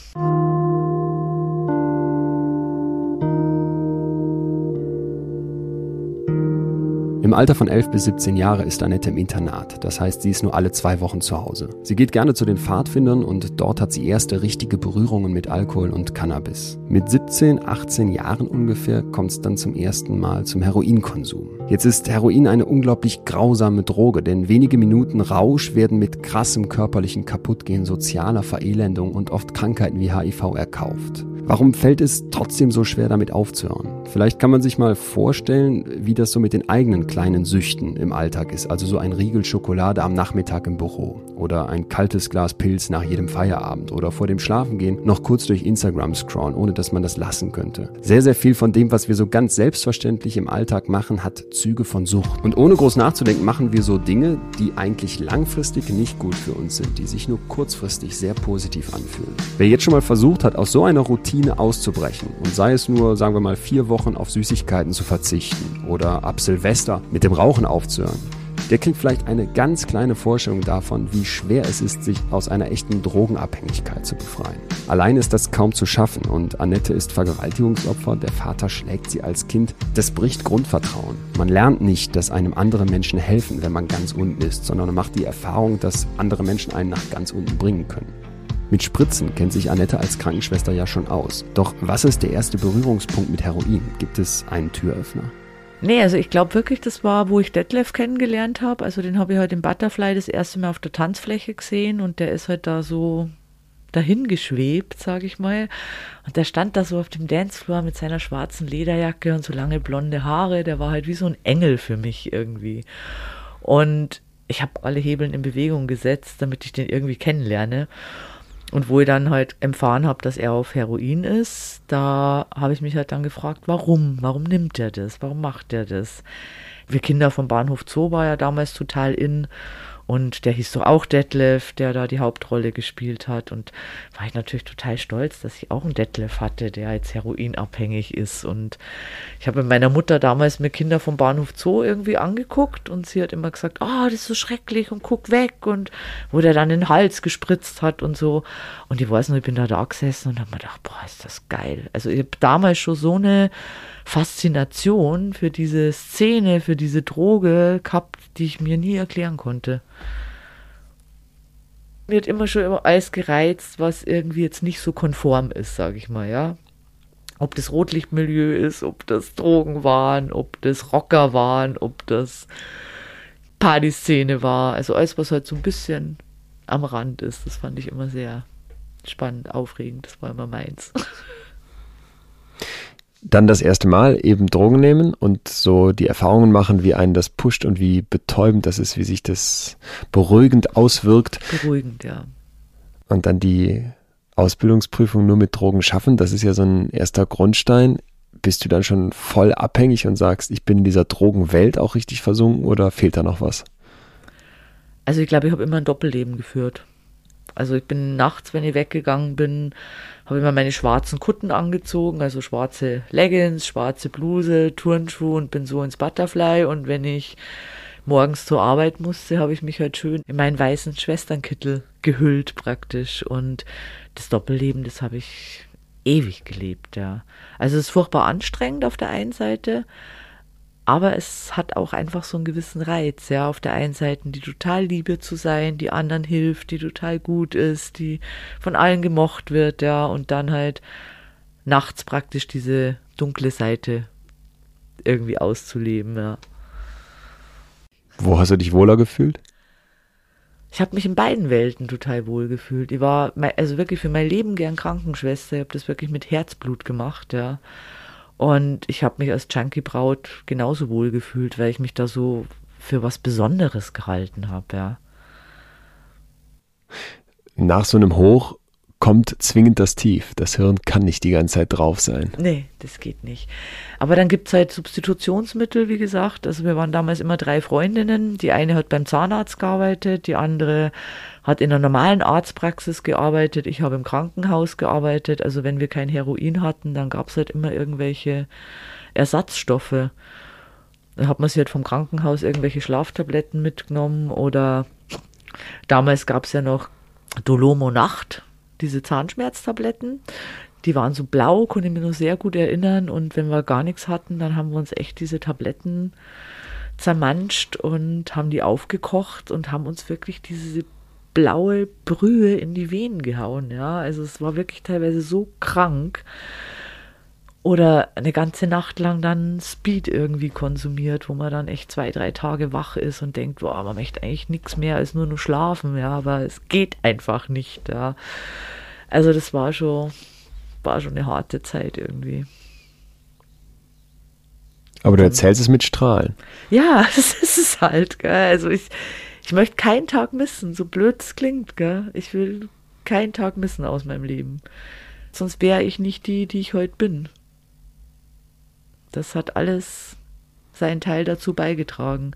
Im Alter von 11 bis 17 Jahre ist Annette im Internat. Das heißt, sie ist nur alle zwei Wochen zu Hause. Sie geht gerne zu den Pfadfindern und dort hat sie erste richtige Berührungen mit Alkohol und Cannabis. Mit 17, 18 Jahren ungefähr kommt es dann zum ersten Mal zum Heroinkonsum. Jetzt ist Heroin eine unglaublich grausame Droge, denn wenige Minuten Rausch werden mit krassem körperlichen Kaputtgehen, sozialer Verelendung und oft Krankheiten wie HIV erkauft. Warum fällt es trotzdem so schwer damit aufzuhören? Vielleicht kann man sich mal vorstellen, wie das so mit den eigenen kleinen Süchten im Alltag ist. Also so ein Riegel Schokolade am Nachmittag im Büro oder ein kaltes Glas Pilz nach jedem Feierabend oder vor dem Schlafengehen noch kurz durch Instagram scrollen, ohne dass man das lassen könnte. Sehr, sehr viel von dem, was wir so ganz selbstverständlich im Alltag machen, hat Züge von Sucht. Und ohne groß nachzudenken, machen wir so Dinge, die eigentlich langfristig nicht gut für uns sind, die sich nur kurzfristig sehr positiv anfühlen. Wer jetzt schon mal versucht hat, aus so einer Routine auszubrechen und sei es nur, sagen wir mal, vier Wochen auf Süßigkeiten zu verzichten oder ab Silvester mit dem Rauchen aufzuhören, der kriegt vielleicht eine ganz kleine Vorstellung davon, wie schwer es ist, sich aus einer echten Drogenabhängigkeit zu befreien. Allein ist das kaum zu schaffen und Annette ist Vergewaltigungsopfer, der Vater schlägt sie als Kind. Das bricht Grundvertrauen. Man lernt nicht, dass einem andere Menschen helfen, wenn man ganz unten ist, sondern man macht die Erfahrung, dass andere Menschen einen nach ganz unten bringen können. Mit Spritzen kennt sich Annette als Krankenschwester ja schon aus. Doch was ist der erste Berührungspunkt mit Heroin? Gibt es einen Türöffner? Nee, also ich glaube wirklich, das war, wo ich Detlef kennengelernt habe. Also den habe ich heute im Butterfly das erste Mal auf der Tanzfläche gesehen und der ist halt da so dahin geschwebt, sage ich mal. Und der stand da so auf dem Dancefloor mit seiner schwarzen Lederjacke und so lange blonde Haare. Der war halt wie so ein Engel für mich irgendwie. Und ich habe alle Hebeln in Bewegung gesetzt, damit ich den irgendwie kennenlerne. Und wo ich dann halt erfahren habe, dass er auf Heroin ist, da habe ich mich halt dann gefragt, warum? Warum nimmt er das? Warum macht er das? Wir Kinder vom Bahnhof Zoo war ja damals total in und der hieß doch auch Detlef, der da die Hauptrolle gespielt hat. Und war ich natürlich total stolz, dass ich auch einen Detlef hatte, der jetzt heroinabhängig ist. Und ich habe mit meiner Mutter damals mir Kinder vom Bahnhof Zoo irgendwie angeguckt und sie hat immer gesagt, oh, das ist so schrecklich und guck weg und wo der dann den Hals gespritzt hat und so. Und ich weiß noch, ich bin da da gesessen und habe mir gedacht, boah, ist das geil. Also ich habe damals schon so eine Faszination für diese Szene, für diese Droge gehabt, die ich mir nie erklären konnte. Mir hat immer schon immer alles gereizt, was irgendwie jetzt nicht so konform ist, sage ich mal, ja. Ob das Rotlichtmilieu ist, ob das Drogen waren, ob das Rocker waren, ob das Partyszene war. Also alles, was halt so ein bisschen am Rand ist, das fand ich immer sehr spannend, aufregend. Das war immer meins. dann das erste Mal eben Drogen nehmen und so die Erfahrungen machen, wie einen das pusht und wie betäubend das ist, wie sich das beruhigend auswirkt. Beruhigend, ja. Und dann die Ausbildungsprüfung nur mit Drogen schaffen, das ist ja so ein erster Grundstein. Bist du dann schon voll abhängig und sagst, ich bin in dieser Drogenwelt auch richtig versunken oder fehlt da noch was? Also ich glaube, ich habe immer ein Doppelleben geführt. Also ich bin nachts, wenn ich weggegangen bin, habe immer meine schwarzen Kutten angezogen, also schwarze Leggings, schwarze Bluse, Turnschuhe und bin so ins Butterfly. Und wenn ich morgens zur Arbeit musste, habe ich mich halt schön in meinen weißen Schwesternkittel gehüllt praktisch. Und das Doppelleben, das habe ich ewig gelebt, ja. Also es ist furchtbar anstrengend auf der einen Seite, aber es hat auch einfach so einen gewissen Reiz, ja, auf der einen Seite die total Liebe zu sein, die anderen hilft, die total gut ist, die von allen gemocht wird, ja, und dann halt nachts praktisch diese dunkle Seite irgendwie auszuleben, ja. Wo hast du dich wohler gefühlt? Ich habe mich in beiden Welten total wohl gefühlt. Ich war also wirklich für mein Leben gern Krankenschwester. Ich habe das wirklich mit Herzblut gemacht, ja. Und ich habe mich als Junkie Braut genauso wohl gefühlt, weil ich mich da so für was Besonderes gehalten habe, ja. Nach so einem Hoch kommt zwingend das Tief. Das Hirn kann nicht die ganze Zeit drauf sein. Nee, das geht nicht. Aber dann gibt es halt Substitutionsmittel, wie gesagt. Also wir waren damals immer drei Freundinnen. Die eine hat beim Zahnarzt gearbeitet, die andere hat in einer normalen Arztpraxis gearbeitet, ich habe im Krankenhaus gearbeitet. Also wenn wir kein Heroin hatten, dann gab es halt immer irgendwelche Ersatzstoffe. Dann hat man sich halt vom Krankenhaus irgendwelche Schlaftabletten mitgenommen oder damals gab es ja noch Dolomo Nacht diese Zahnschmerztabletten. Die waren so blau, konnte ich mir nur sehr gut erinnern. Und wenn wir gar nichts hatten, dann haben wir uns echt diese Tabletten zermanscht und haben die aufgekocht und haben uns wirklich diese blaue Brühe in die Venen gehauen. Ja, also es war wirklich teilweise so krank. Oder eine ganze Nacht lang dann Speed irgendwie konsumiert, wo man dann echt zwei, drei Tage wach ist und denkt, boah, man möchte eigentlich nichts mehr als nur nur schlafen, ja, aber es geht einfach nicht, ja. Also das war schon, war schon eine harte Zeit irgendwie. Aber du erzählst es mit Strahlen. Ja, das ist es halt, gell. Also ich, ich möchte keinen Tag missen, so blöd es klingt, gell. Ich will keinen Tag missen aus meinem Leben. Sonst wäre ich nicht die, die ich heute bin. Das hat alles seinen Teil dazu beigetragen.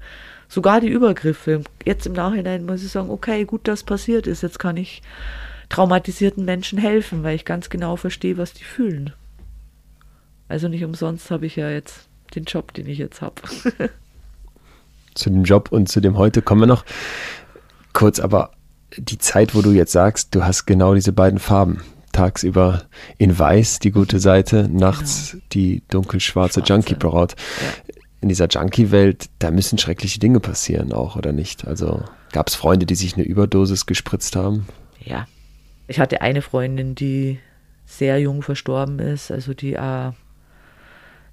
Sogar die Übergriffe. Jetzt im Nachhinein muss ich sagen, okay, gut, dass passiert ist. Jetzt kann ich traumatisierten Menschen helfen, weil ich ganz genau verstehe, was die fühlen. Also nicht umsonst habe ich ja jetzt den Job, den ich jetzt habe. zu dem Job und zu dem heute kommen wir noch kurz, aber die Zeit, wo du jetzt sagst, du hast genau diese beiden Farben. Tagsüber in weiß die gute Seite, nachts genau. die dunkelschwarze Junkie-Braut. Ja. In dieser Junkie-Welt, da müssen schreckliche Dinge passieren auch, oder nicht? Also gab es Freunde, die sich eine Überdosis gespritzt haben? Ja, ich hatte eine Freundin, die sehr jung verstorben ist, also die äh,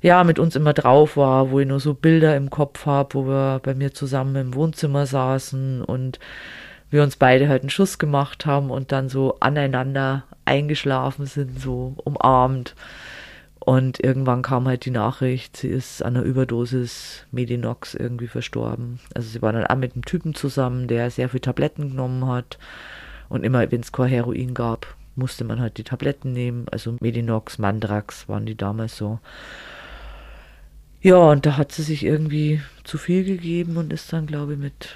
ja mit uns immer drauf war, wo ich nur so Bilder im Kopf habe, wo wir bei mir zusammen im Wohnzimmer saßen und wir uns beide halt einen Schuss gemacht haben und dann so aneinander eingeschlafen sind, so umarmt. Und irgendwann kam halt die Nachricht, sie ist an einer Überdosis Medinox irgendwie verstorben. Also sie war dann auch mit einem Typen zusammen, der sehr viel Tabletten genommen hat und immer, wenn es kein Heroin gab, musste man halt die Tabletten nehmen. Also Medinox, Mandrax waren die damals so. Ja, und da hat sie sich irgendwie zu viel gegeben und ist dann, glaube ich, mit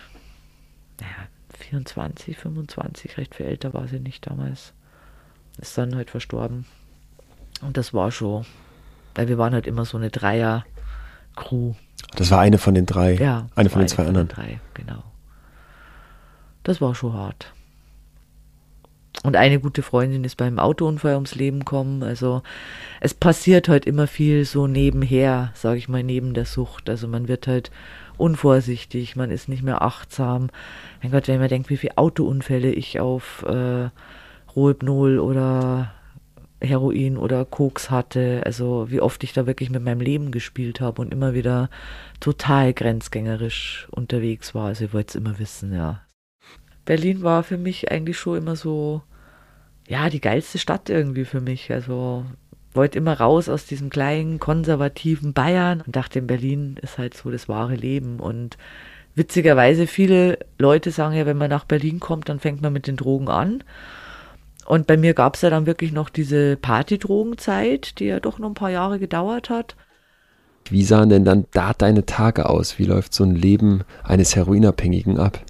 naja, 24, 25, recht viel älter war sie nicht damals. Ist dann halt verstorben. Und das war schon, weil wir waren halt immer so eine Dreier-Crew. Das war eine von den drei. Ja. Eine von den zwei anderen. Drei, genau. Das war schon hart. Und eine gute Freundin ist beim Autounfall ums Leben gekommen. Also es passiert halt immer viel so nebenher, sage ich mal, neben der Sucht. Also man wird halt unvorsichtig, man ist nicht mehr achtsam. Mein Gott, wenn man denkt, wie viele Autounfälle ich auf äh, Rohypnol oder Heroin oder Koks hatte, also wie oft ich da wirklich mit meinem Leben gespielt habe und immer wieder total grenzgängerisch unterwegs war. Also ich wollte es immer wissen, ja. Berlin war für mich eigentlich schon immer so ja, die geilste Stadt irgendwie für mich. Also wollte immer raus aus diesem kleinen, konservativen Bayern und dachte, in Berlin ist halt so das wahre Leben. Und witzigerweise, viele Leute sagen ja, wenn man nach Berlin kommt, dann fängt man mit den Drogen an. Und bei mir gab es ja dann wirklich noch diese Partydrogenzeit, die ja doch noch ein paar Jahre gedauert hat. Wie sahen denn dann da deine Tage aus? Wie läuft so ein Leben eines Heroinabhängigen ab?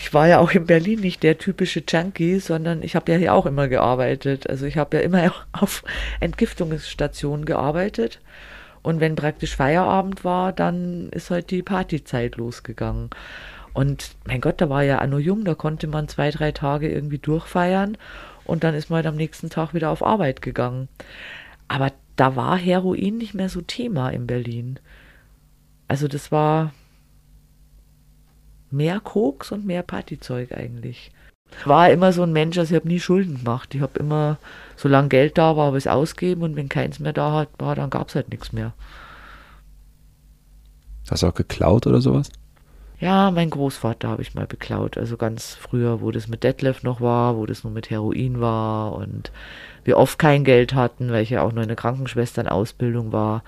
Ich war ja auch in Berlin nicht der typische Junkie, sondern ich habe ja hier auch immer gearbeitet. Also ich habe ja immer auf Entgiftungsstationen gearbeitet. Und wenn praktisch Feierabend war, dann ist halt die Partyzeit losgegangen. Und mein Gott, da war ja Anno Jung, da konnte man zwei, drei Tage irgendwie durchfeiern und dann ist man halt am nächsten Tag wieder auf Arbeit gegangen. Aber da war Heroin nicht mehr so Thema in Berlin. Also das war, mehr Koks und mehr Partyzeug eigentlich. Ich war immer so ein Mensch, also ich habe nie Schulden gemacht. Ich habe immer, solange Geld da war, habe ich es ausgeben und wenn keins mehr da war, dann gab es halt nichts mehr. Hast du auch geklaut oder sowas? Ja, mein Großvater habe ich mal beklaut. Also ganz früher, wo das mit Detlef noch war, wo das nur mit Heroin war und wir oft kein Geld hatten, weil ich ja auch nur in der Krankenschwesternausbildung war.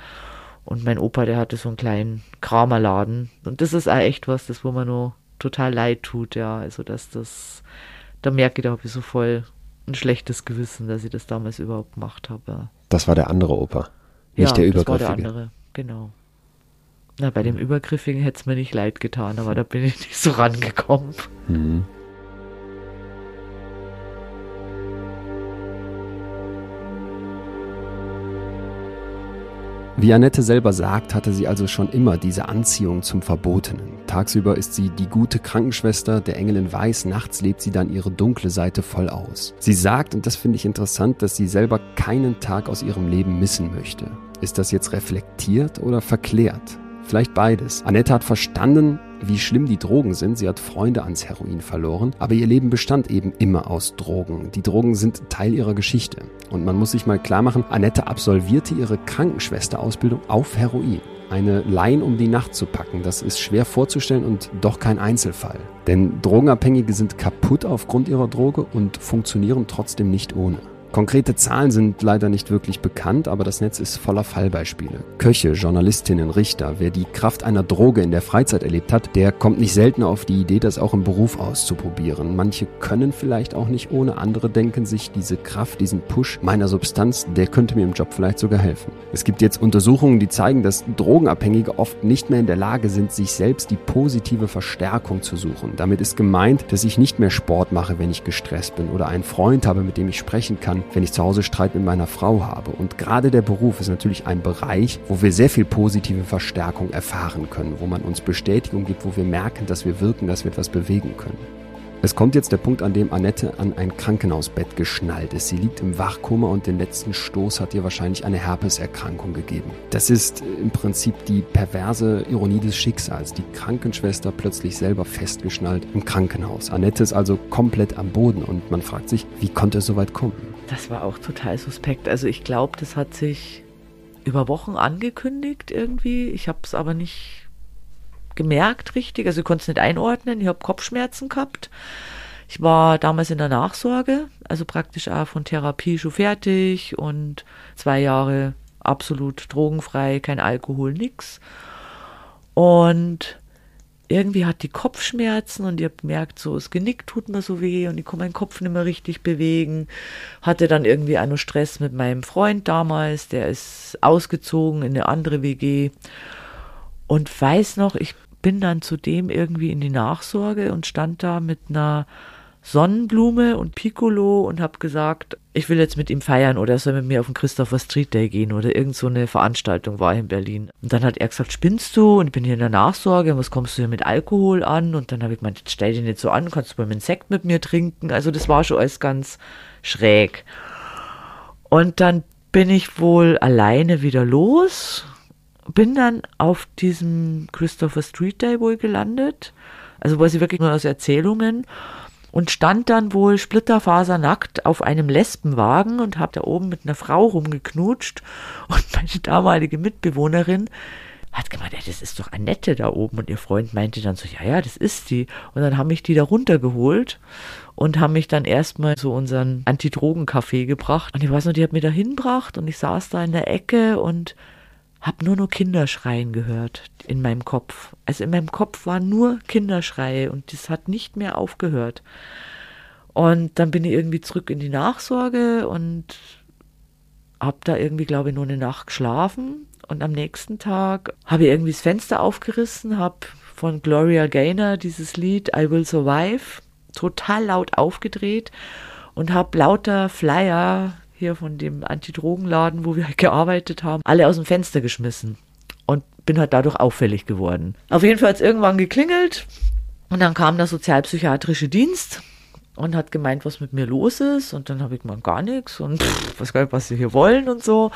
Und mein Opa, der hatte so einen kleinen Kramerladen. Und das ist auch echt was, das wo man nur total leid tut, ja. Also, dass das, da merke ich, da habe ich so voll ein schlechtes Gewissen, dass ich das damals überhaupt gemacht habe. Das war der andere Opa, nicht ja, der Übergriffige. Das war der andere, genau. Na, bei dem Übergriffigen hätte es mir nicht leid getan, aber da bin ich nicht so rangekommen. Mhm. Wie Annette selber sagt, hatte sie also schon immer diese Anziehung zum Verbotenen. Tagsüber ist sie die gute Krankenschwester, der Engel in Weiß, nachts lebt sie dann ihre dunkle Seite voll aus. Sie sagt, und das finde ich interessant, dass sie selber keinen Tag aus ihrem Leben missen möchte. Ist das jetzt reflektiert oder verklärt? Vielleicht beides. Annette hat verstanden, wie schlimm die Drogen sind. Sie hat Freunde ans Heroin verloren, aber ihr Leben bestand eben immer aus Drogen. Die Drogen sind Teil ihrer Geschichte. Und man muss sich mal klar machen, Annette absolvierte ihre Krankenschwesterausbildung auf Heroin. Eine Laien um die Nacht zu packen, das ist schwer vorzustellen und doch kein Einzelfall. Denn Drogenabhängige sind kaputt aufgrund ihrer Droge und funktionieren trotzdem nicht ohne. Konkrete Zahlen sind leider nicht wirklich bekannt, aber das Netz ist voller Fallbeispiele. Köche, Journalistinnen, Richter, wer die Kraft einer Droge in der Freizeit erlebt hat, der kommt nicht selten auf die Idee, das auch im Beruf auszuprobieren. Manche können vielleicht auch nicht ohne, andere denken sich, diese Kraft, diesen Push meiner Substanz, der könnte mir im Job vielleicht sogar helfen. Es gibt jetzt Untersuchungen, die zeigen, dass Drogenabhängige oft nicht mehr in der Lage sind, sich selbst die positive Verstärkung zu suchen. Damit ist gemeint, dass ich nicht mehr Sport mache, wenn ich gestresst bin oder einen Freund habe, mit dem ich sprechen kann, wenn ich zu Hause Streit mit meiner Frau habe. Und gerade der Beruf ist natürlich ein Bereich, wo wir sehr viel positive Verstärkung erfahren können, wo man uns Bestätigung gibt, wo wir merken, dass wir wirken, dass wir etwas bewegen können. Es kommt jetzt der Punkt, an dem Annette an ein Krankenhausbett geschnallt ist. Sie liegt im Wachkoma und den letzten Stoß hat ihr wahrscheinlich eine Herpeserkrankung gegeben. Das ist im Prinzip die perverse Ironie des Schicksals. Die Krankenschwester plötzlich selber festgeschnallt im Krankenhaus. Annette ist also komplett am Boden und man fragt sich, wie konnte es so weit kommen? Das war auch total suspekt. Also ich glaube, das hat sich über Wochen angekündigt irgendwie. Ich habe es aber nicht gemerkt richtig, also ich konnte es nicht einordnen. Ich habe Kopfschmerzen gehabt. Ich war damals in der Nachsorge, also praktisch auch von Therapie schon fertig und zwei Jahre absolut drogenfrei, kein Alkohol, nix. Und irgendwie hat die Kopfschmerzen und ich habe gemerkt, so das Genick tut mir so weh und ich kann meinen Kopf nicht mehr richtig bewegen. Hatte dann irgendwie auch noch Stress mit meinem Freund damals, der ist ausgezogen in eine andere WG. Und weiß noch, ich bin dann zudem irgendwie in die Nachsorge und stand da mit einer Sonnenblume und Piccolo und habe gesagt, ich will jetzt mit ihm feiern oder er soll mit mir auf den Christopher Street Day gehen oder irgend so eine Veranstaltung war in Berlin. Und dann hat er gesagt, spinnst du? Und ich bin hier in der Nachsorge, was kommst du hier mit Alkohol an? Und dann habe ich gemeint, stell dich nicht so an, kannst du mal einen Sekt mit mir trinken? Also das war schon alles ganz schräg. Und dann bin ich wohl alleine wieder los bin dann auf diesem Christopher Street Day wohl gelandet, also weiß ich wirklich nur aus Erzählungen und stand dann wohl splitterfasernackt auf einem Lesbenwagen und habe da oben mit einer Frau rumgeknutscht. Und meine damalige Mitbewohnerin hat gemeint, ja, das ist doch Annette da oben. Und ihr Freund meinte dann so, ja, ja, das ist die und dann haben mich die da runtergeholt und haben mich dann erstmal so unseren Antidrogencafé gebracht. Und ich weiß noch, die hat mir da hinbracht und ich saß da in der Ecke und habe nur noch Kinderschreien gehört in meinem Kopf. Also in meinem Kopf waren nur Kinderschreie und das hat nicht mehr aufgehört. Und dann bin ich irgendwie zurück in die Nachsorge und habe da irgendwie, glaube ich, nur eine Nacht geschlafen. Und am nächsten Tag habe ich irgendwie das Fenster aufgerissen, habe von Gloria Gaynor dieses Lied I Will Survive total laut aufgedreht und habe lauter Flyer hier von dem Antidrogenladen, wo wir gearbeitet haben, alle aus dem Fenster geschmissen. Und bin halt dadurch auffällig geworden. Auf jeden Fall hat es irgendwann geklingelt und dann kam der sozialpsychiatrische Dienst und hat gemeint, was mit mir los ist. Und dann habe ich gemeint, gar nichts und pff, was, was sie hier wollen und so.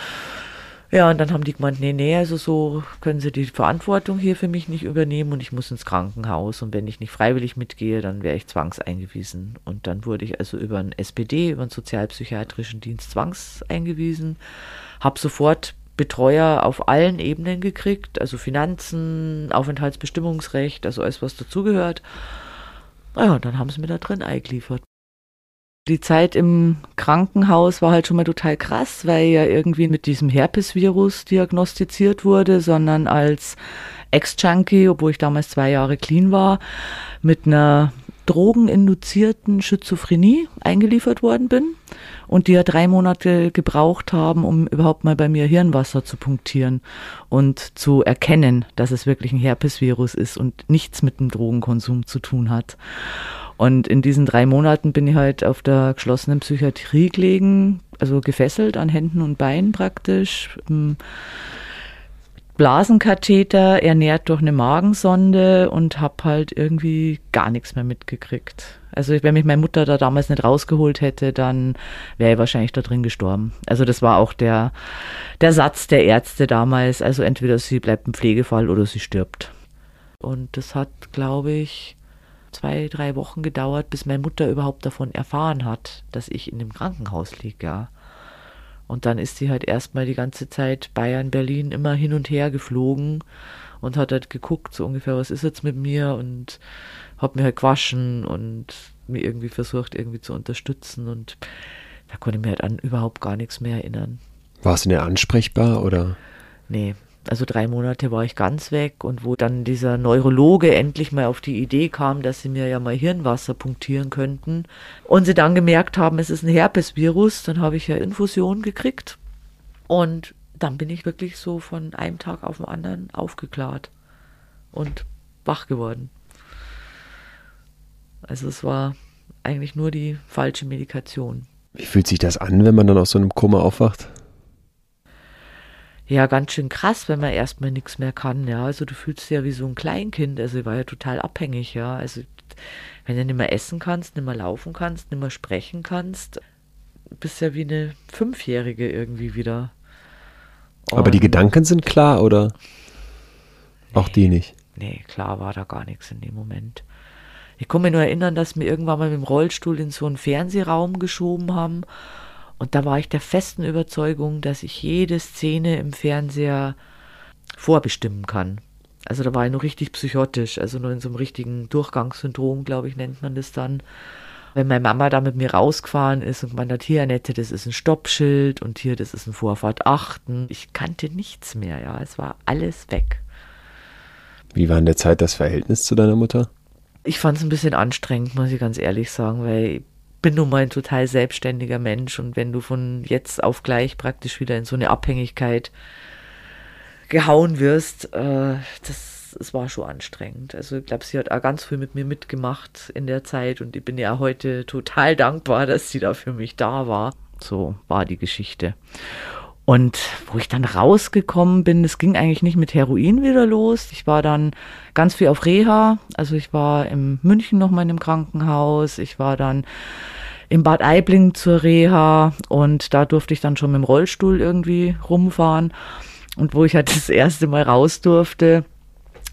Ja, und dann haben die gemeint, nee, nee, also so können sie die Verantwortung hier für mich nicht übernehmen und ich muss ins Krankenhaus und wenn ich nicht freiwillig mitgehe, dann wäre ich zwangseingewiesen. Und dann wurde ich also über einen SPD, über einen sozialpsychiatrischen Dienst zwangseingewiesen, habe sofort Betreuer auf allen Ebenen gekriegt, also Finanzen, Aufenthaltsbestimmungsrecht, also alles, was dazugehört. Naja, und dann haben sie mir da drin eingeliefert. Die Zeit im Krankenhaus war halt schon mal total krass, weil ja irgendwie mit diesem Herpesvirus diagnostiziert wurde, sondern als Ex-Junkie, obwohl ich damals zwei Jahre clean war, mit einer drogeninduzierten Schizophrenie eingeliefert worden bin und die ja drei Monate gebraucht haben, um überhaupt mal bei mir Hirnwasser zu punktieren und zu erkennen, dass es wirklich ein Herpesvirus ist und nichts mit dem Drogenkonsum zu tun hat. Und in diesen drei Monaten bin ich halt auf der geschlossenen Psychiatrie gelegen, also gefesselt an Händen und Beinen praktisch. Blasenkatheter ernährt durch eine Magensonde und habe halt irgendwie gar nichts mehr mitgekriegt. Also wenn mich meine Mutter da damals nicht rausgeholt hätte, dann wäre ich wahrscheinlich da drin gestorben. Also das war auch der, der Satz der Ärzte damals. Also entweder sie bleibt im Pflegefall oder sie stirbt. Und das hat, glaube ich, zwei, drei Wochen gedauert, bis meine Mutter überhaupt davon erfahren hat, dass ich in dem Krankenhaus liege, ja. Und dann ist sie halt erstmal die ganze Zeit Bayern, Berlin immer hin und her geflogen und hat halt geguckt, so ungefähr, was ist jetzt mit mir und hat mir halt gewaschen und mir irgendwie versucht, irgendwie zu unterstützen und da konnte ich mir halt an überhaupt gar nichts mehr erinnern. Warst du denn ansprechbar oder? Nee, also drei Monate war ich ganz weg und wo dann dieser Neurologe endlich mal auf die Idee kam, dass sie mir ja mal Hirnwasser punktieren könnten und sie dann gemerkt haben, es ist ein Herpesvirus, dann habe ich ja Infusion gekriegt und dann bin ich wirklich so von einem Tag auf den anderen aufgeklärt und wach geworden. Also es war eigentlich nur die falsche Medikation. Wie fühlt sich das an, wenn man dann aus so einem Koma aufwacht? Ja ganz schön krass, wenn man erstmal nichts mehr kann, ja. Also du fühlst dich ja wie so ein Kleinkind, also ich war ja total abhängig, ja. Also wenn du nicht mehr essen kannst, nicht mehr laufen kannst, nicht mehr sprechen kannst, bist ja wie eine Fünfjährige irgendwie wieder. Und Aber die Gedanken sind klar, oder? Nee, auch die nicht? Nee, klar war da gar nichts in dem Moment. Ich kann mich nur erinnern, dass wir irgendwann mal mit dem Rollstuhl in so einen Fernsehraum geschoben haben und da war ich der festen Überzeugung, dass ich jede Szene im Fernseher vorbestimmen kann. Also da war ich noch richtig psychotisch, also nur in so einem richtigen Durchgangssyndrom, glaube ich, nennt man das dann. Wenn meine Mama da mit mir rausgefahren ist und man hat hier, Annette, das ist ein Stoppschild und hier, das ist ein Vorfahrt achten. Ich kannte nichts mehr, ja, es war alles weg. Wie war in der Zeit das Verhältnis zu deiner Mutter? Ich fand es ein bisschen anstrengend, muss ich ganz ehrlich sagen, weil bin nun mal ein total selbstständiger Mensch und wenn du von jetzt auf gleich praktisch wieder in so eine Abhängigkeit gehauen wirst, äh, das, das war schon anstrengend. Also ich glaube, sie hat auch ganz viel mit mir mitgemacht in der Zeit und ich bin ja heute total dankbar, dass sie da für mich da war. So war die Geschichte. Und wo ich dann rausgekommen bin, es ging eigentlich nicht mit Heroin wieder los. Ich war dann ganz viel auf Reha. Also ich war in München noch mal in einem Krankenhaus. Ich war dann in Bad Aibling zur Reha und da durfte ich dann schon mit dem Rollstuhl irgendwie rumfahren. Und wo ich halt das erste Mal raus durfte,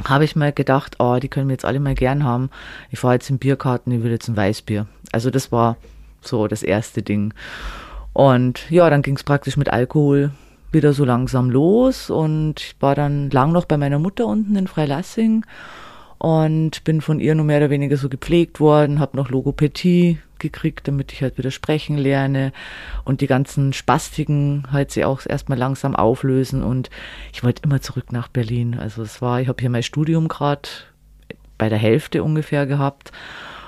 habe ich mal gedacht, oh, die können wir jetzt alle mal gern haben. Ich fahre jetzt in Bierkarten, ich will jetzt ein Weißbier. Also das war so das erste Ding. Und ja, dann ging es praktisch mit Alkohol wieder so langsam los. Und ich war dann lang noch bei meiner Mutter unten in Freilassing und bin von ihr nur mehr oder weniger so gepflegt worden, habe noch Logopädie gekriegt, damit ich halt wieder sprechen lerne und die ganzen Spastiken halt sie auch erstmal langsam auflösen. Und ich wollte immer zurück nach Berlin. Also es war, ich habe hier mein Studium gerade bei der Hälfte ungefähr gehabt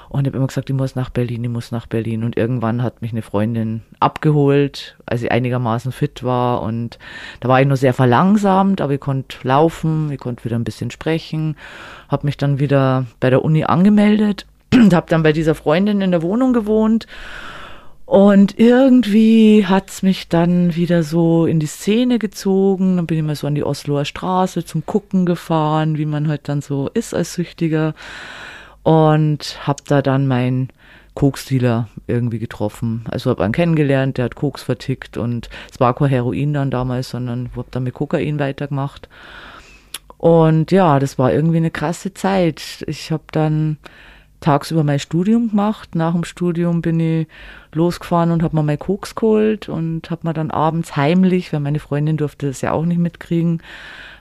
und habe immer gesagt, ich muss nach Berlin, ich muss nach Berlin. Und irgendwann hat mich eine Freundin abgeholt, als ich einigermaßen fit war. Und da war ich nur sehr verlangsamt, aber ich konnte laufen, ich konnte wieder ein bisschen sprechen. Habe mich dann wieder bei der Uni angemeldet und habe dann bei dieser Freundin in der Wohnung gewohnt. Und irgendwie hat's mich dann wieder so in die Szene gezogen. Dann bin ich mal so an die Osloer Straße zum Gucken gefahren, wie man halt dann so ist als Süchtiger und habe da dann meinen Koksdealer irgendwie getroffen. Also habe einen kennengelernt, der hat Koks vertickt und es war kein Heroin dann damals, sondern habe dann mit Kokain weitergemacht. Und ja, das war irgendwie eine krasse Zeit. Ich habe dann tagsüber mein Studium gemacht. Nach dem Studium bin ich losgefahren und habe mir mein Koks geholt und habe mir dann abends heimlich, weil meine Freundin durfte das ja auch nicht mitkriegen,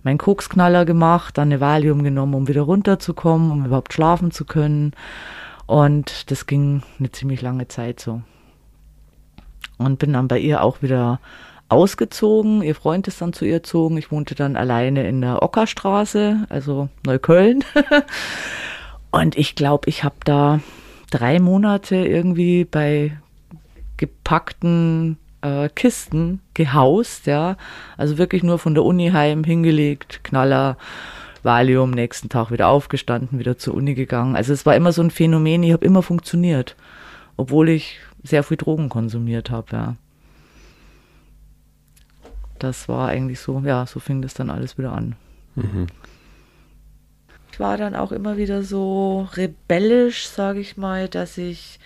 meinen Koksknaller gemacht, dann eine Valium genommen, um wieder runterzukommen, um überhaupt schlafen zu können. Und das ging eine ziemlich lange Zeit so. Und bin dann bei ihr auch wieder ausgezogen. Ihr Freund ist dann zu ihr gezogen. Ich wohnte dann alleine in der Ockerstraße, also Neukölln. Und ich glaube, ich habe da drei Monate irgendwie bei gepackten äh, Kisten gehaust, ja. Also wirklich nur von der Uni heim hingelegt, Knaller, Valium, nächsten Tag wieder aufgestanden, wieder zur Uni gegangen. Also es war immer so ein Phänomen, ich habe immer funktioniert, obwohl ich sehr viel Drogen konsumiert habe, ja. Das war eigentlich so, ja, so fing das dann alles wieder an. Mhm. Ich war dann auch immer wieder so rebellisch, sage ich mal, dass ich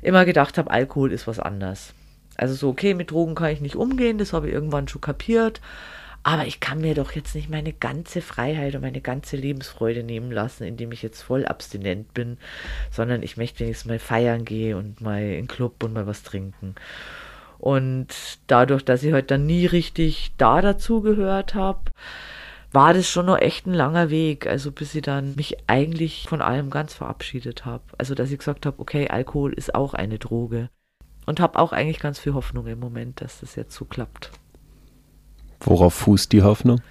immer gedacht habe, Alkohol ist was anderes. Also so, okay, mit Drogen kann ich nicht umgehen, das habe ich irgendwann schon kapiert. Aber ich kann mir doch jetzt nicht meine ganze Freiheit und meine ganze Lebensfreude nehmen lassen, indem ich jetzt voll abstinent bin, sondern ich möchte wenigstens mal feiern gehen und mal in den Club und mal was trinken. Und dadurch, dass ich heute dann nie richtig da dazu gehört habe, war das schon noch echt ein langer Weg, also bis ich dann mich eigentlich von allem ganz verabschiedet habe. Also dass ich gesagt habe, okay, Alkohol ist auch eine Droge. Und habe auch eigentlich ganz viel Hoffnung im Moment, dass das jetzt so klappt. Worauf fußt die Hoffnung?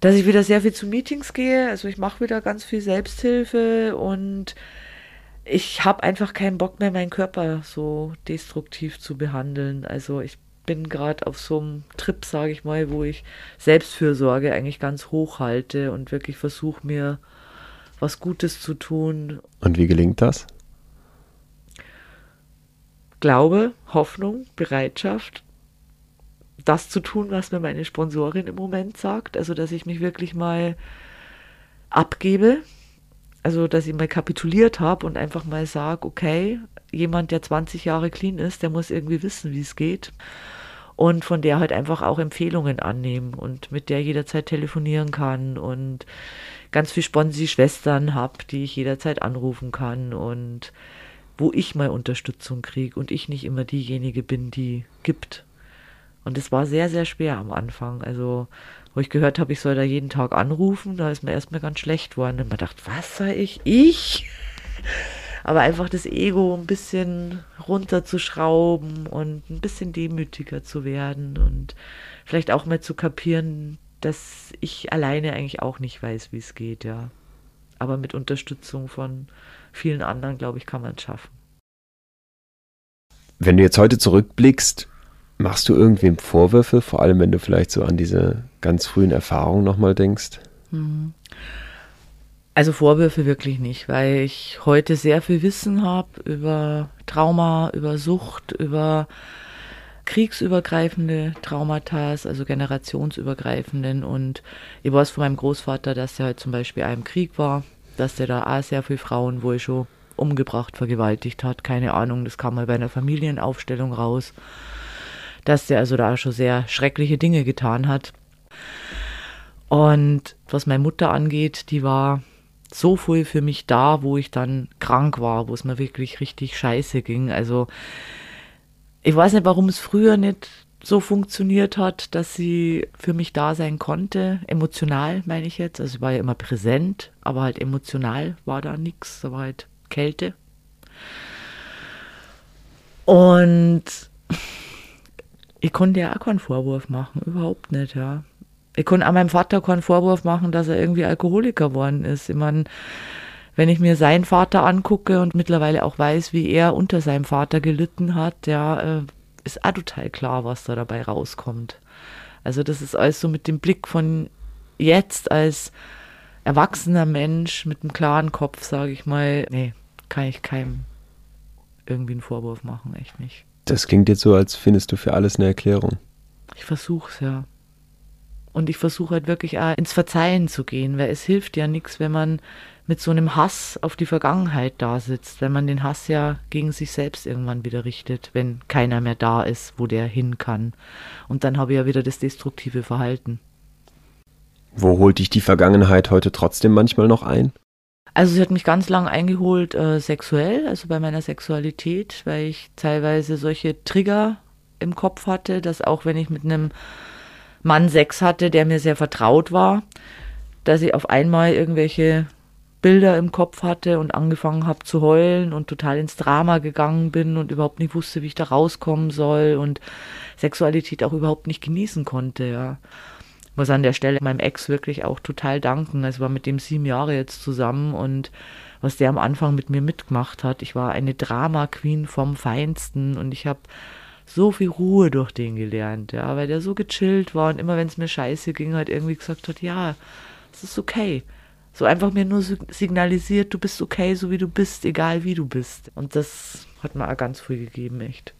Dass ich wieder sehr viel zu Meetings gehe. Also ich mache wieder ganz viel Selbsthilfe und ich habe einfach keinen Bock mehr, meinen Körper so destruktiv zu behandeln. Also ich bin gerade auf so einem Trip, sage ich mal, wo ich Selbstfürsorge eigentlich ganz hoch halte und wirklich versuche mir was Gutes zu tun. Und wie gelingt das? Glaube, Hoffnung, Bereitschaft, das zu tun, was mir meine Sponsorin im Moment sagt. Also, dass ich mich wirklich mal abgebe. Also, dass ich mal kapituliert habe und einfach mal sage, okay, jemand, der 20 Jahre clean ist, der muss irgendwie wissen, wie es geht. Und von der halt einfach auch Empfehlungen annehmen und mit der jederzeit telefonieren kann und ganz viel Sponsi-Schwestern habe, die ich jederzeit anrufen kann und wo ich mal Unterstützung kriege und ich nicht immer diejenige bin, die gibt. Und es war sehr, sehr schwer am Anfang. Also, wo ich gehört habe, ich soll da jeden Tag anrufen, da ist mir erstmal ganz schlecht worden. Und man dachte, was sei ich? Ich? Aber einfach das Ego ein bisschen runterzuschrauben und ein bisschen demütiger zu werden und vielleicht auch mal zu kapieren, dass ich alleine eigentlich auch nicht weiß, wie es geht, ja. Aber mit Unterstützung von vielen anderen, glaube ich, kann man es schaffen. Wenn du jetzt heute zurückblickst, machst du irgendwem Vorwürfe, vor allem wenn du vielleicht so an diese ganz frühen Erfahrungen nochmal denkst? Mhm. Also Vorwürfe wirklich nicht, weil ich heute sehr viel Wissen habe über Trauma, über Sucht, über kriegsübergreifende Traumata, also generationsübergreifenden. Und ich weiß von meinem Großvater, dass er halt zum Beispiel einem Krieg war dass der da auch sehr viele Frauen wohl schon umgebracht, vergewaltigt hat. Keine Ahnung, das kam mal bei einer Familienaufstellung raus, dass der also da schon sehr schreckliche Dinge getan hat. Und was meine Mutter angeht, die war so viel für mich da, wo ich dann krank war, wo es mir wirklich richtig scheiße ging. Also ich weiß nicht, warum es früher nicht so funktioniert hat, dass sie für mich da sein konnte. Emotional meine ich jetzt. Also ich war ja immer präsent, aber halt emotional war da nichts. Da war halt Kälte. Und ich konnte ja auch keinen Vorwurf machen, überhaupt nicht, ja. Ich konnte auch meinem Vater keinen Vorwurf machen, dass er irgendwie Alkoholiker geworden ist. Ich meine, wenn ich mir seinen Vater angucke und mittlerweile auch weiß, wie er unter seinem Vater gelitten hat, ja, äh, ist auch total klar, was da dabei rauskommt. Also das ist alles so mit dem Blick von jetzt als erwachsener Mensch mit einem klaren Kopf, sage ich mal, nee, kann ich keinem irgendwie einen Vorwurf machen, echt nicht. Das klingt jetzt so, als findest du für alles eine Erklärung. Ich versuch's ja. Und ich versuche halt wirklich auch ins Verzeihen zu gehen, weil es hilft ja nichts, wenn man mit so einem Hass auf die Vergangenheit da sitzt, wenn man den Hass ja gegen sich selbst irgendwann wieder richtet, wenn keiner mehr da ist, wo der hin kann. Und dann habe ich ja wieder das destruktive Verhalten. Wo holt dich die Vergangenheit heute trotzdem manchmal noch ein? Also sie hat mich ganz lang eingeholt äh, sexuell, also bei meiner Sexualität, weil ich teilweise solche Trigger im Kopf hatte, dass auch wenn ich mit einem Mann Sex hatte, der mir sehr vertraut war, dass ich auf einmal irgendwelche Bilder im Kopf hatte und angefangen habe zu heulen und total ins Drama gegangen bin und überhaupt nicht wusste, wie ich da rauskommen soll und Sexualität auch überhaupt nicht genießen konnte, ja. Muss an der Stelle meinem Ex wirklich auch total danken. Es war mit dem sieben Jahre jetzt zusammen und was der am Anfang mit mir mitgemacht hat. Ich war eine Drama Queen vom Feinsten und ich habe so viel Ruhe durch den gelernt, ja, weil der so gechillt war und immer wenn es mir scheiße ging, halt irgendwie gesagt hat, ja, es ist okay so einfach mir nur signalisiert, du bist okay, so wie du bist, egal wie du bist. Und das hat mir auch ganz früh gegeben, echt.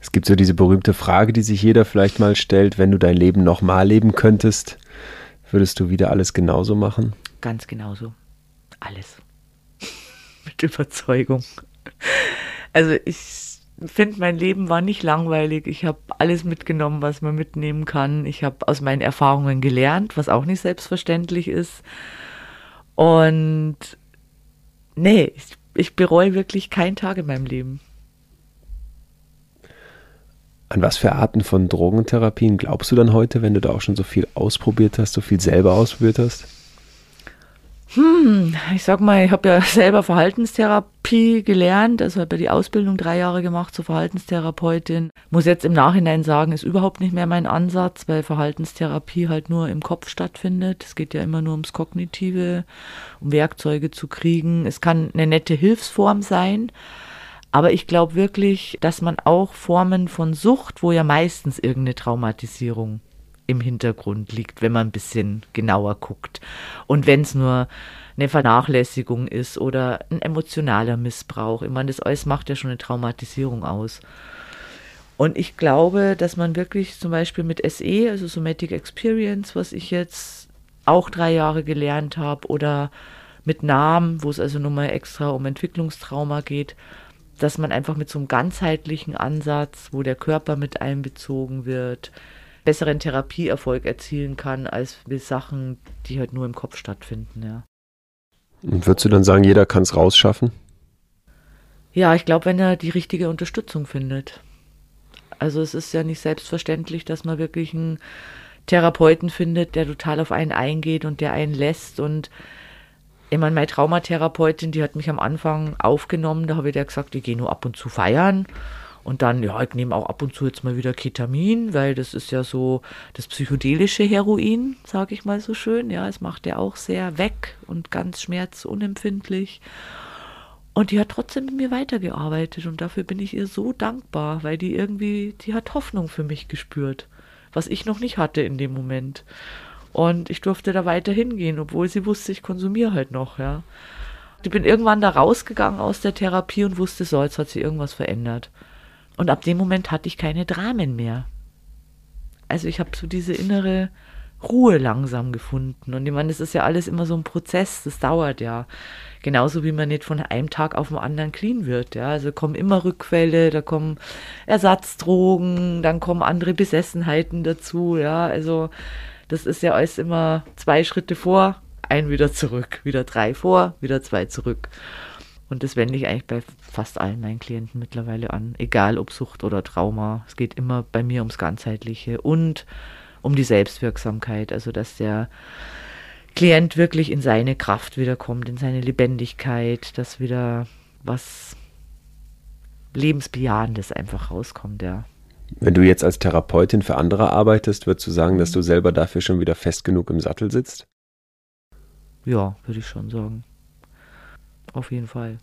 Es gibt so diese berühmte Frage, die sich jeder vielleicht mal stellt, wenn du dein Leben nochmal leben könntest, würdest du wieder alles genauso machen? Ganz genauso. Alles. Mit Überzeugung. Also ich finde, mein Leben war nicht langweilig. Ich habe alles mitgenommen, was man mitnehmen kann. Ich habe aus meinen Erfahrungen gelernt, was auch nicht selbstverständlich ist. Und nee, ich, ich bereue wirklich keinen Tag in meinem Leben. An was für Arten von Drogentherapien glaubst du dann heute, wenn du da auch schon so viel ausprobiert hast, so viel selber ausprobiert hast? Hm, ich sag mal, ich habe ja selber Verhaltenstherapie gelernt, also habe ja die Ausbildung drei Jahre gemacht zur Verhaltenstherapeutin. Muss jetzt im Nachhinein sagen, ist überhaupt nicht mehr mein Ansatz, weil Verhaltenstherapie halt nur im Kopf stattfindet. Es geht ja immer nur ums Kognitive, um Werkzeuge zu kriegen. Es kann eine nette Hilfsform sein, aber ich glaube wirklich, dass man auch Formen von Sucht, wo ja meistens irgendeine Traumatisierung im Hintergrund liegt, wenn man ein bisschen genauer guckt. Und wenn es nur eine Vernachlässigung ist oder ein emotionaler Missbrauch. Ich meine, das alles macht ja schon eine Traumatisierung aus. Und ich glaube, dass man wirklich zum Beispiel mit SE, also Somatic Experience, was ich jetzt auch drei Jahre gelernt habe, oder mit Namen, wo es also nochmal extra um Entwicklungstrauma geht, dass man einfach mit so einem ganzheitlichen Ansatz, wo der Körper mit einbezogen wird, besseren Therapieerfolg erzielen kann, als mit Sachen, die halt nur im Kopf stattfinden, ja. Und würdest du dann sagen, jeder kann es rausschaffen? Ja, ich glaube, wenn er die richtige Unterstützung findet. Also es ist ja nicht selbstverständlich, dass man wirklich einen Therapeuten findet, der total auf einen eingeht und der einen lässt und ich meine, meine Traumatherapeutin, die hat mich am Anfang aufgenommen, da habe ich der gesagt, ich gehe nur ab und zu feiern. Und dann, ja, ich nehme auch ab und zu jetzt mal wieder Ketamin, weil das ist ja so das psychedelische Heroin, sage ich mal so schön. Ja, es macht ja auch sehr weg und ganz schmerzunempfindlich. Und die hat trotzdem mit mir weitergearbeitet und dafür bin ich ihr so dankbar, weil die irgendwie, die hat Hoffnung für mich gespürt, was ich noch nicht hatte in dem Moment. Und ich durfte da weiter hingehen, obwohl sie wusste, ich konsumiere halt noch, ja. Ich bin irgendwann da rausgegangen aus der Therapie und wusste, so, jetzt hat sich irgendwas verändert. Und ab dem Moment hatte ich keine Dramen mehr. Also ich habe so diese innere Ruhe langsam gefunden. Und ich meine, das ist ja alles immer so ein Prozess, das dauert ja. Genauso wie man nicht von einem Tag auf den anderen clean wird. Ja, also kommen immer Rückfälle, da kommen Ersatzdrogen, dann kommen andere Besessenheiten dazu. Ja, also das ist ja alles immer zwei Schritte vor, ein wieder zurück, wieder drei vor, wieder zwei zurück. Und das wende ich eigentlich bei fast allen meinen Klienten mittlerweile an, egal ob Sucht oder Trauma. Es geht immer bei mir ums Ganzheitliche und um die Selbstwirksamkeit, also dass der Klient wirklich in seine Kraft wiederkommt, in seine Lebendigkeit, dass wieder was Lebensbejahendes einfach rauskommt, ja. Wenn du jetzt als Therapeutin für andere arbeitest, würdest du sagen, dass du selber dafür schon wieder fest genug im Sattel sitzt? Ja, würde ich schon sagen. Auf jeden Fall.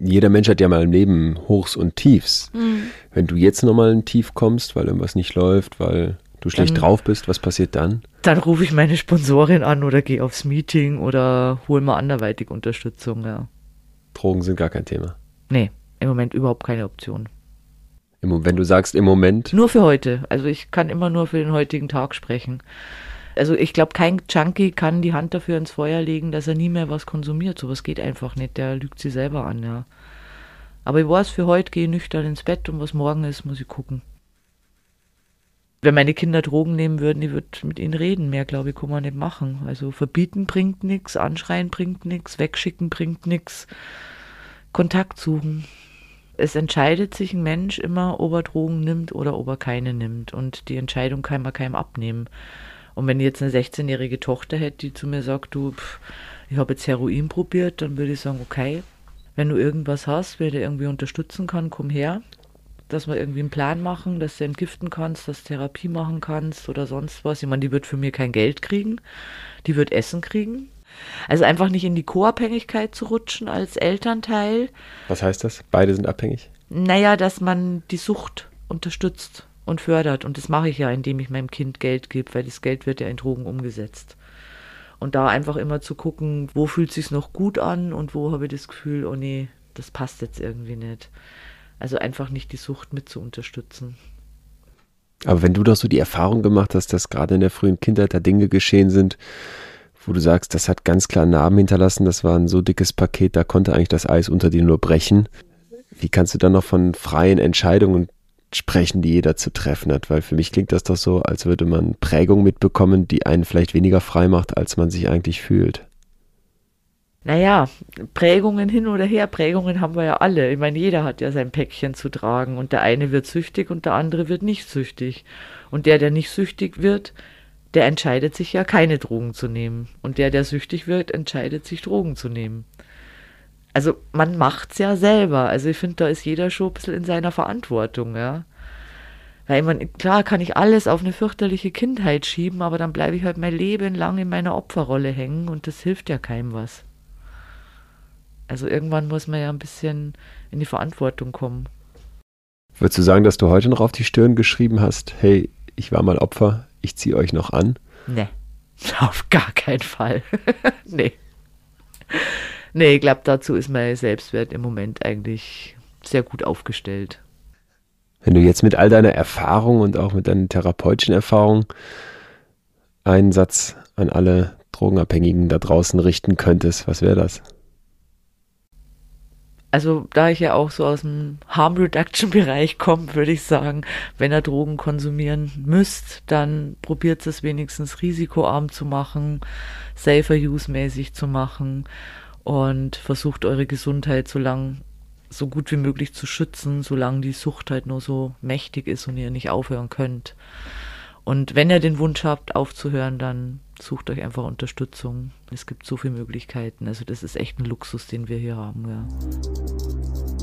Jeder Mensch hat ja mal im Leben Hochs und Tiefs. Mhm. Wenn du jetzt nochmal ein Tief kommst, weil irgendwas nicht läuft, weil du schlecht dann, drauf bist, was passiert dann? Dann rufe ich meine Sponsorin an oder gehe aufs Meeting oder hole mal anderweitig Unterstützung, ja. Drogen sind gar kein Thema. Nee, im Moment überhaupt keine Option. Wenn du sagst im Moment. Nur für heute. Also ich kann immer nur für den heutigen Tag sprechen. Also ich glaube, kein Junkie kann die Hand dafür ins Feuer legen, dass er nie mehr was konsumiert. Sowas geht einfach nicht. Der lügt sie selber an, ja. Aber ich weiß, für heute gehe ich nüchtern ins Bett und was morgen ist, muss ich gucken. Wenn meine Kinder Drogen nehmen würden, ich würde mit ihnen reden. Mehr, glaube ich, kann man nicht machen. Also verbieten bringt nichts, anschreien bringt nichts, wegschicken bringt nichts. Kontakt suchen es entscheidet sich ein Mensch immer, ob er Drogen nimmt oder ob er keine nimmt. Und die Entscheidung kann man keinem abnehmen. Und wenn ich jetzt eine 16-jährige Tochter hätte, die zu mir sagt, du, pff, ich habe jetzt Heroin probiert, dann würde ich sagen, okay, wenn du irgendwas hast, wer dir irgendwie unterstützen kann, komm her. Dass wir irgendwie einen Plan machen, dass du entgiften kannst, dass du Therapie machen kannst oder sonst was. Ich meine, die wird für mir kein Geld kriegen, die wird Essen kriegen, also einfach nicht in die Co-Abhängigkeit zu rutschen als Elternteil. Was heißt das? Beide sind abhängig? Naja, dass man die Sucht unterstützt und fördert. Und das mache ich ja, indem ich meinem Kind Geld gebe, weil das Geld wird ja in Drogen umgesetzt. Und da einfach immer zu gucken, wo fühlt sich noch gut an und wo habe ich das Gefühl, oh nee, das passt jetzt irgendwie nicht. Also einfach nicht die Sucht mit zu unterstützen. Aber wenn du doch so die Erfahrung gemacht hast, dass gerade in der frühen Kindheit da Dinge geschehen sind, wo du sagst, das hat ganz klar Narben hinterlassen, das war ein so dickes Paket, da konnte eigentlich das Eis unter dir nur brechen. Wie kannst du dann noch von freien Entscheidungen sprechen, die jeder zu treffen hat? Weil für mich klingt das doch so, als würde man Prägung mitbekommen, die einen vielleicht weniger frei macht, als man sich eigentlich fühlt. Naja, Prägungen hin oder her, Prägungen haben wir ja alle. Ich meine, jeder hat ja sein Päckchen zu tragen und der eine wird süchtig und der andere wird nicht süchtig. Und der, der nicht süchtig wird, der entscheidet sich ja keine Drogen zu nehmen. Und der, der süchtig wird, entscheidet sich Drogen zu nehmen. Also man macht's ja selber. Also ich finde, da ist jeder schon ein bisschen in seiner Verantwortung, ja. Weil man, klar kann ich alles auf eine fürchterliche Kindheit schieben, aber dann bleibe ich halt mein Leben lang in meiner Opferrolle hängen und das hilft ja keinem was. Also irgendwann muss man ja ein bisschen in die Verantwortung kommen. Würdest du sagen, dass du heute noch auf die Stirn geschrieben hast, hey, ich war mal Opfer, ich ziehe euch noch an? Nee, auf gar keinen Fall. nee. Nee, ich glaube, dazu ist mein Selbstwert im Moment eigentlich sehr gut aufgestellt. Wenn du jetzt mit all deiner Erfahrung und auch mit deinen therapeutischen Erfahrungen einen Satz an alle Drogenabhängigen da draußen richten könntest, was wäre das? also da ich ja auch so aus dem Harm Reduction Bereich komme, würde ich sagen, wenn ihr Drogen konsumieren müsst, dann probiert es wenigstens risikoarm zu machen, safer use mäßig zu machen und versucht eure Gesundheit so lang so gut wie möglich zu schützen, solange die Sucht halt nur so mächtig ist und ihr nicht aufhören könnt. Und wenn ihr den Wunsch habt, aufzuhören, dann sucht euch einfach Unterstützung. Es gibt so viele Möglichkeiten. Also das ist echt ein Luxus, den wir hier haben. Ja.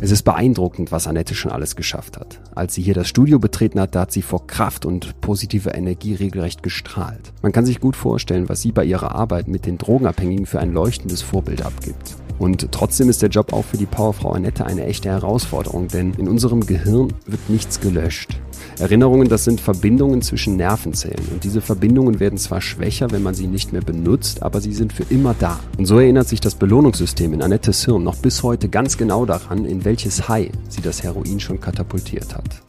Es ist beeindruckend, was Annette schon alles geschafft hat. Als sie hier das Studio betreten hat, da hat sie vor Kraft und positiver Energie regelrecht gestrahlt. Man kann sich gut vorstellen, was sie bei ihrer Arbeit mit den Drogenabhängigen für ein leuchtendes Vorbild abgibt. Und trotzdem ist der Job auch für die Powerfrau Annette eine echte Herausforderung, denn in unserem Gehirn wird nichts gelöscht. Erinnerungen, das sind Verbindungen zwischen Nervenzellen. Und diese Verbindungen werden zwar schwächer, wenn man sie nicht mehr benutzt, aber sie sind für immer da. Und so erinnert sich das Belohnungssystem in Annettes Hirn noch bis heute ganz genau daran, in welches High sie das Heroin schon katapultiert hat.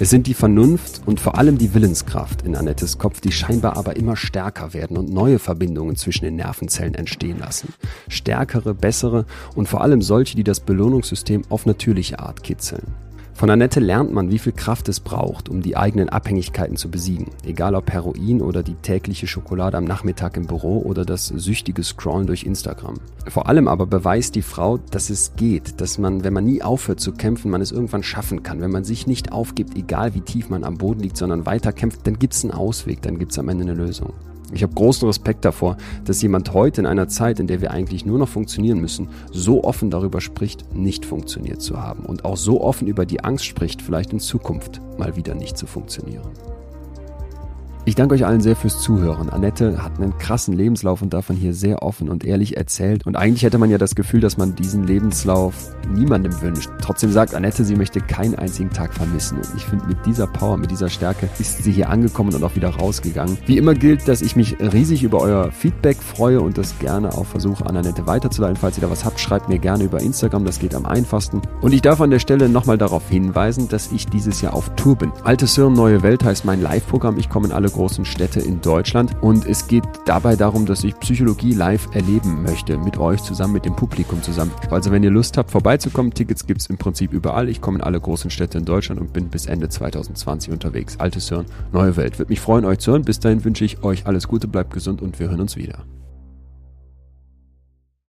Es sind die Vernunft und vor allem die Willenskraft in Annettes Kopf, die scheinbar aber immer stärker werden und neue Verbindungen zwischen den Nervenzellen entstehen lassen. Stärkere, bessere und vor allem solche, die das Belohnungssystem auf natürliche Art kitzeln. Von Annette lernt man, wie viel Kraft es braucht, um die eigenen Abhängigkeiten zu besiegen. Egal ob Heroin oder die tägliche Schokolade am Nachmittag im Büro oder das süchtige Scrollen durch Instagram. Vor allem aber beweist die Frau, dass es geht, dass man, wenn man nie aufhört zu kämpfen, man es irgendwann schaffen kann. Wenn man sich nicht aufgibt, egal wie tief man am Boden liegt, sondern weiter kämpft, dann gibt es einen Ausweg, dann gibt es am Ende eine Lösung. Ich habe großen Respekt davor, dass jemand heute in einer Zeit, in der wir eigentlich nur noch funktionieren müssen, so offen darüber spricht, nicht funktioniert zu haben und auch so offen über die Angst spricht, vielleicht in Zukunft mal wieder nicht zu funktionieren. Ich danke euch allen sehr fürs Zuhören. Annette hat einen krassen Lebenslauf und davon hier sehr offen und ehrlich erzählt. Und eigentlich hätte man ja das Gefühl, dass man diesen Lebenslauf niemandem wünscht. Trotzdem sagt Annette, sie möchte keinen einzigen Tag vermissen. Und ich finde, mit dieser Power, mit dieser Stärke ist sie hier angekommen und auch wieder rausgegangen. Wie immer gilt, dass ich mich riesig über euer Feedback freue und das gerne auch versuche, an Annette weiterzuleiten. Falls ihr da was habt, schreibt mir gerne über Instagram. Das geht am einfachsten. Und ich darf an der Stelle nochmal darauf hinweisen, dass ich dieses Jahr auf Tour bin. Altes Hirn, neue Welt heißt mein Live-Programm. Ich komme in alle großen Städte in Deutschland. Und es geht dabei darum, dass ich Psychologie live erleben möchte, mit euch zusammen, mit dem Publikum zusammen. Also wenn ihr Lust habt, vorbeizukommen, Tickets gibt es im Prinzip überall. Ich komme in alle großen Städte in Deutschland und bin bis Ende 2020 unterwegs. Altes Hören, neue Welt. Würde mich freuen, euch zu hören. Bis dahin wünsche ich euch alles Gute, bleibt gesund und wir hören uns wieder.